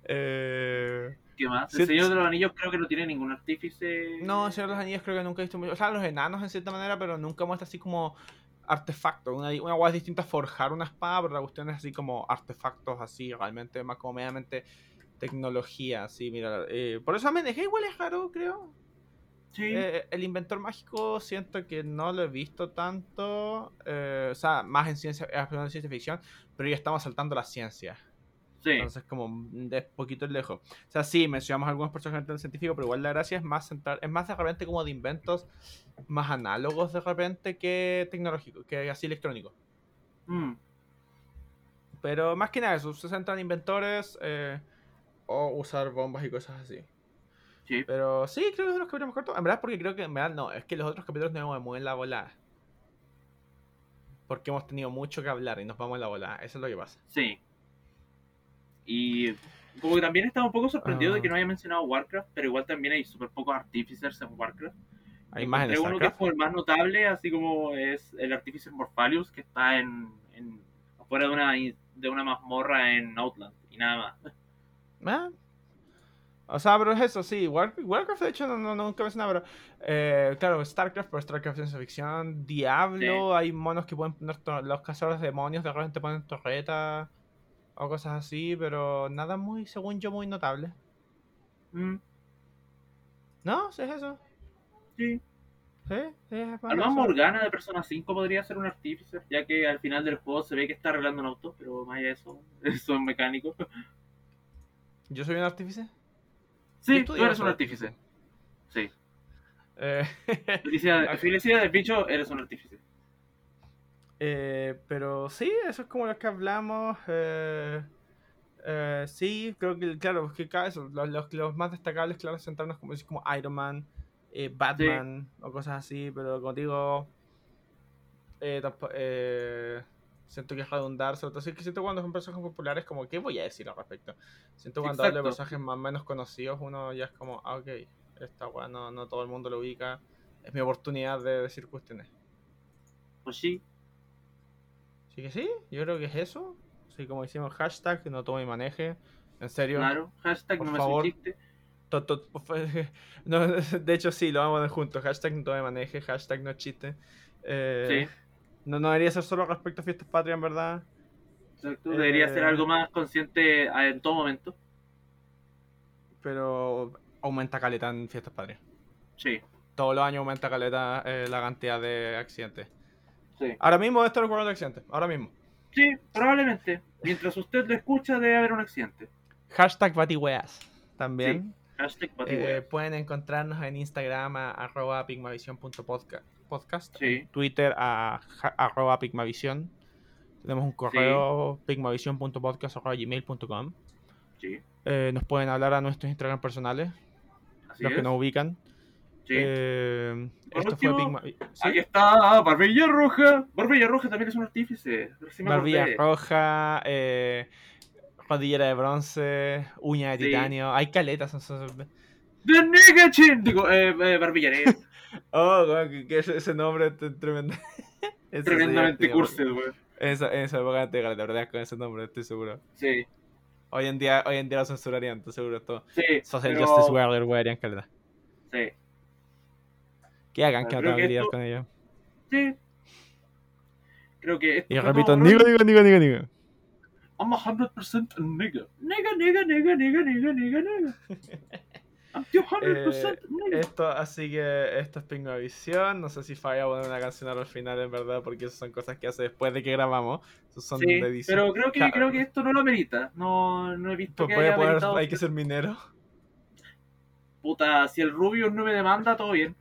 Eh, ¿Qué más? Sí, El Señor de los Anillos creo que no tiene ningún artífice. No, Señor de los Anillos creo que nunca he visto mucho. O sea, los enanos en cierta manera, pero nunca muestra así como artefactos. Una, una guay distinta es forjar una espada, pero la cuestión es así como artefactos, así, realmente, más como medianamente tecnología, así, mira. eh, por eso MNG igual es raro, creo. Sí. Eh, el inventor mágico siento que no lo he visto tanto. eh, o sea, más en ciencia, en ciencia ficción, pero ya estamos saltando la ciencia. Sí. Entonces, como de poquito lejos. O sea, sí, mencionamos algunos personajes del científico, pero igual la gracia es más centrar, es más de repente como de inventos más análogos de repente que tecnológicos, que así electrónicos. Mm. Pero más que nada eso, se centran en inventores eh, o usar bombas y cosas así. Sí. Pero sí, creo que es de los capítulos más cortos. En verdad, porque creo que en verdad no, es que los otros capítulos no me mueven la bola. Porque hemos tenido mucho que hablar y nos vamos en la bola. Eso es lo que pasa. Sí. Y como que también estaba un poco sorprendido Ah. de que no haya mencionado Warcraft, pero igual también hay súper pocos artificers en Warcraft. Hay más en uno que es el más notable, así como es el Artificer Morphalius, que está en, en afuera de una, de una mazmorra en Outland, y nada más. Ah. O sea, pero es eso, sí. War- Warcraft, de hecho, no, no- nunca mencioné, pero. eh, claro, StarCraft, pero StarCraft ciencia ficción. Diablo, hay monos que pueden poner. Los cazadores de demonios de repente ponen torretas o cosas así, pero nada muy, según yo, muy notable. Mm, ¿No? ¿Sí es eso? sí. ¿Sí? ¿Sí es más A lo más eso? Morgana de Persona 5 podría ser un Artificer, ya que al final del juego se ve que está arreglando un auto, pero más allá de eso, eso es mecánico. ¿Yo soy un artífice? Sí, tú eres un artífice. Sí. Eh, Felicidades, felicidades, bicho, eres un artífice. Eh, pero sí, eso es como lo que hablamos. eh, eh, sí, creo que, claro, es que cada eso, los, los- los más destacables, claro, centrarnos como, como Iron Man, eh, Batman o cosas así, pero como digo, eh, siento que es redundar, sobre todo es que siento cuando son personajes populares, como, ¿qué voy a decir al respecto? Siento cuando hablo de personajes más o menos conocidos, uno ya es como, ah, ok, esta weá no, no todo el mundo lo ubica, es mi oportunidad de decir cuestiones. Pues sí, Así que sí, yo creo que es eso. Así como hicimos hashtag, no tome y maneje. En serio. claro. Hashtag Por no me favor. chiste. to- to- no, de hecho, sí, lo vamos a poner juntos. Hashtag no tome maneje, hashtag no chiste. Eh, Sí. no, no debería ser solo respecto a fiestas patrias, en verdad. Exacto, debería ser Eh, algo más consciente en todo momento. Pero aumenta caleta en fiestas patrias. Sí, Todos los años aumenta caleta eh, la cantidad de accidentes. Sí. Ahora mismo esto ocurriendo de accidentes. Ahora mismo. Sí, probablemente. Mientras usted lo escucha, debe haber un accidente. Hashtag batiweas. También. Hashtag Eh, patihueas. pueden encontrarnos en Instagram a arroba pigmavision.podcast podcast, Sí. en Twitter a arroba pigmavision. Tenemos un correo pigmavision.podcast.gmail.com Sí, eh, Nos pueden hablar a nuestros Instagram personales, así los es. que nos ubican. Sí. Eh, Por esto fue Pigma- ¿sí? Aquí está Barbilla Roja. Barbilla Roja también es un artífice. Barbilla roja, eh, rodillera de bronce, uña de titanio. Hay caletas. son- The Nigga Chin. Digo, eh, eh, Barbilla. Oh, weón, que, que ese, nombre es tremendo. Tremendamente cursed, güey. Esa, esa época te la verdad con ese nombre, estoy seguro. Sí, Hoy en día, hoy en día lo censurarían, estoy seguro esto. sí. Social pero- Justice Warrior, wearían caleta. Sí, Que hagan que no esto- con ellos. sí. Creo que esto Y repito, bro. nigo, nigo, nigo, nigo. I'm a 100% a nigga. Nigga, nigga, nigga, nigga, nigga, nigga, nigga. I'm 200% nigga. Esto, así que esto es Pingavisión. No sé si falla poner una canción al final, en verdad, porque esas son cosas que hace después de que grabamos. Esos son Sí, de edición. pero creo que, creo que esto no lo amerita. No, no he visto Pues que voy a haya poner, ameritado hay que ser minero. Puta, si el Rubius no me demanda, todo bien.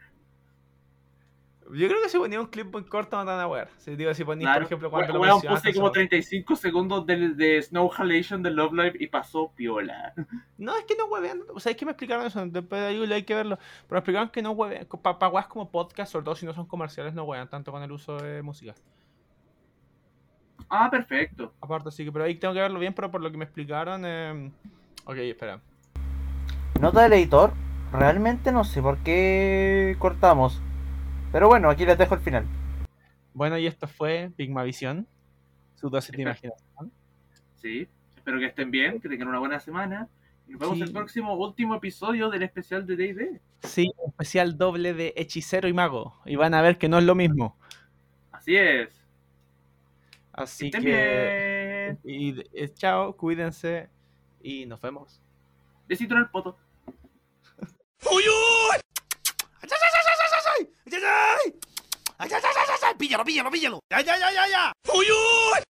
Yo creo que si ponía un clip muy corto no te van a ver. Si digo, si ponía, Claro. por ejemplo, cuando lo Weón, mencionaste, puse como eso- 35 segundos de, de Snow Halation de Love Live y pasó piola. No, es que no huevean. O sea, es que me explicaron eso. Después de ahí hay que verlo. Pero me explicaron que no huevean. Para pa, weas como podcast, sobre todo si no son comerciales, no huevean tanto con el uso de música. Ah, perfecto. Aparte, sí que. Pero ahí tengo que verlo bien. Pero por lo que me explicaron. eh, Ok, espera. Nota del editor, realmente no sé por qué cortamos. Pero bueno, aquí les dejo el final. Bueno, y esto fue Pigmavisión. Su dosis de imaginación. Sí. Espero que estén bien, que tengan una buena semana. Y nos vemos Sí. el próximo último episodio del especial de D&D. Sí, un especial doble de hechicero y mago. Y van a ver que no es lo mismo. Así es. Que Así estén que. bien. Y, eh, chao, cuídense. Y nos vemos. Besito en el poto. ¡Píllalo, píllalo, píllalo! ¡Ya, ya, ya, ya, ya!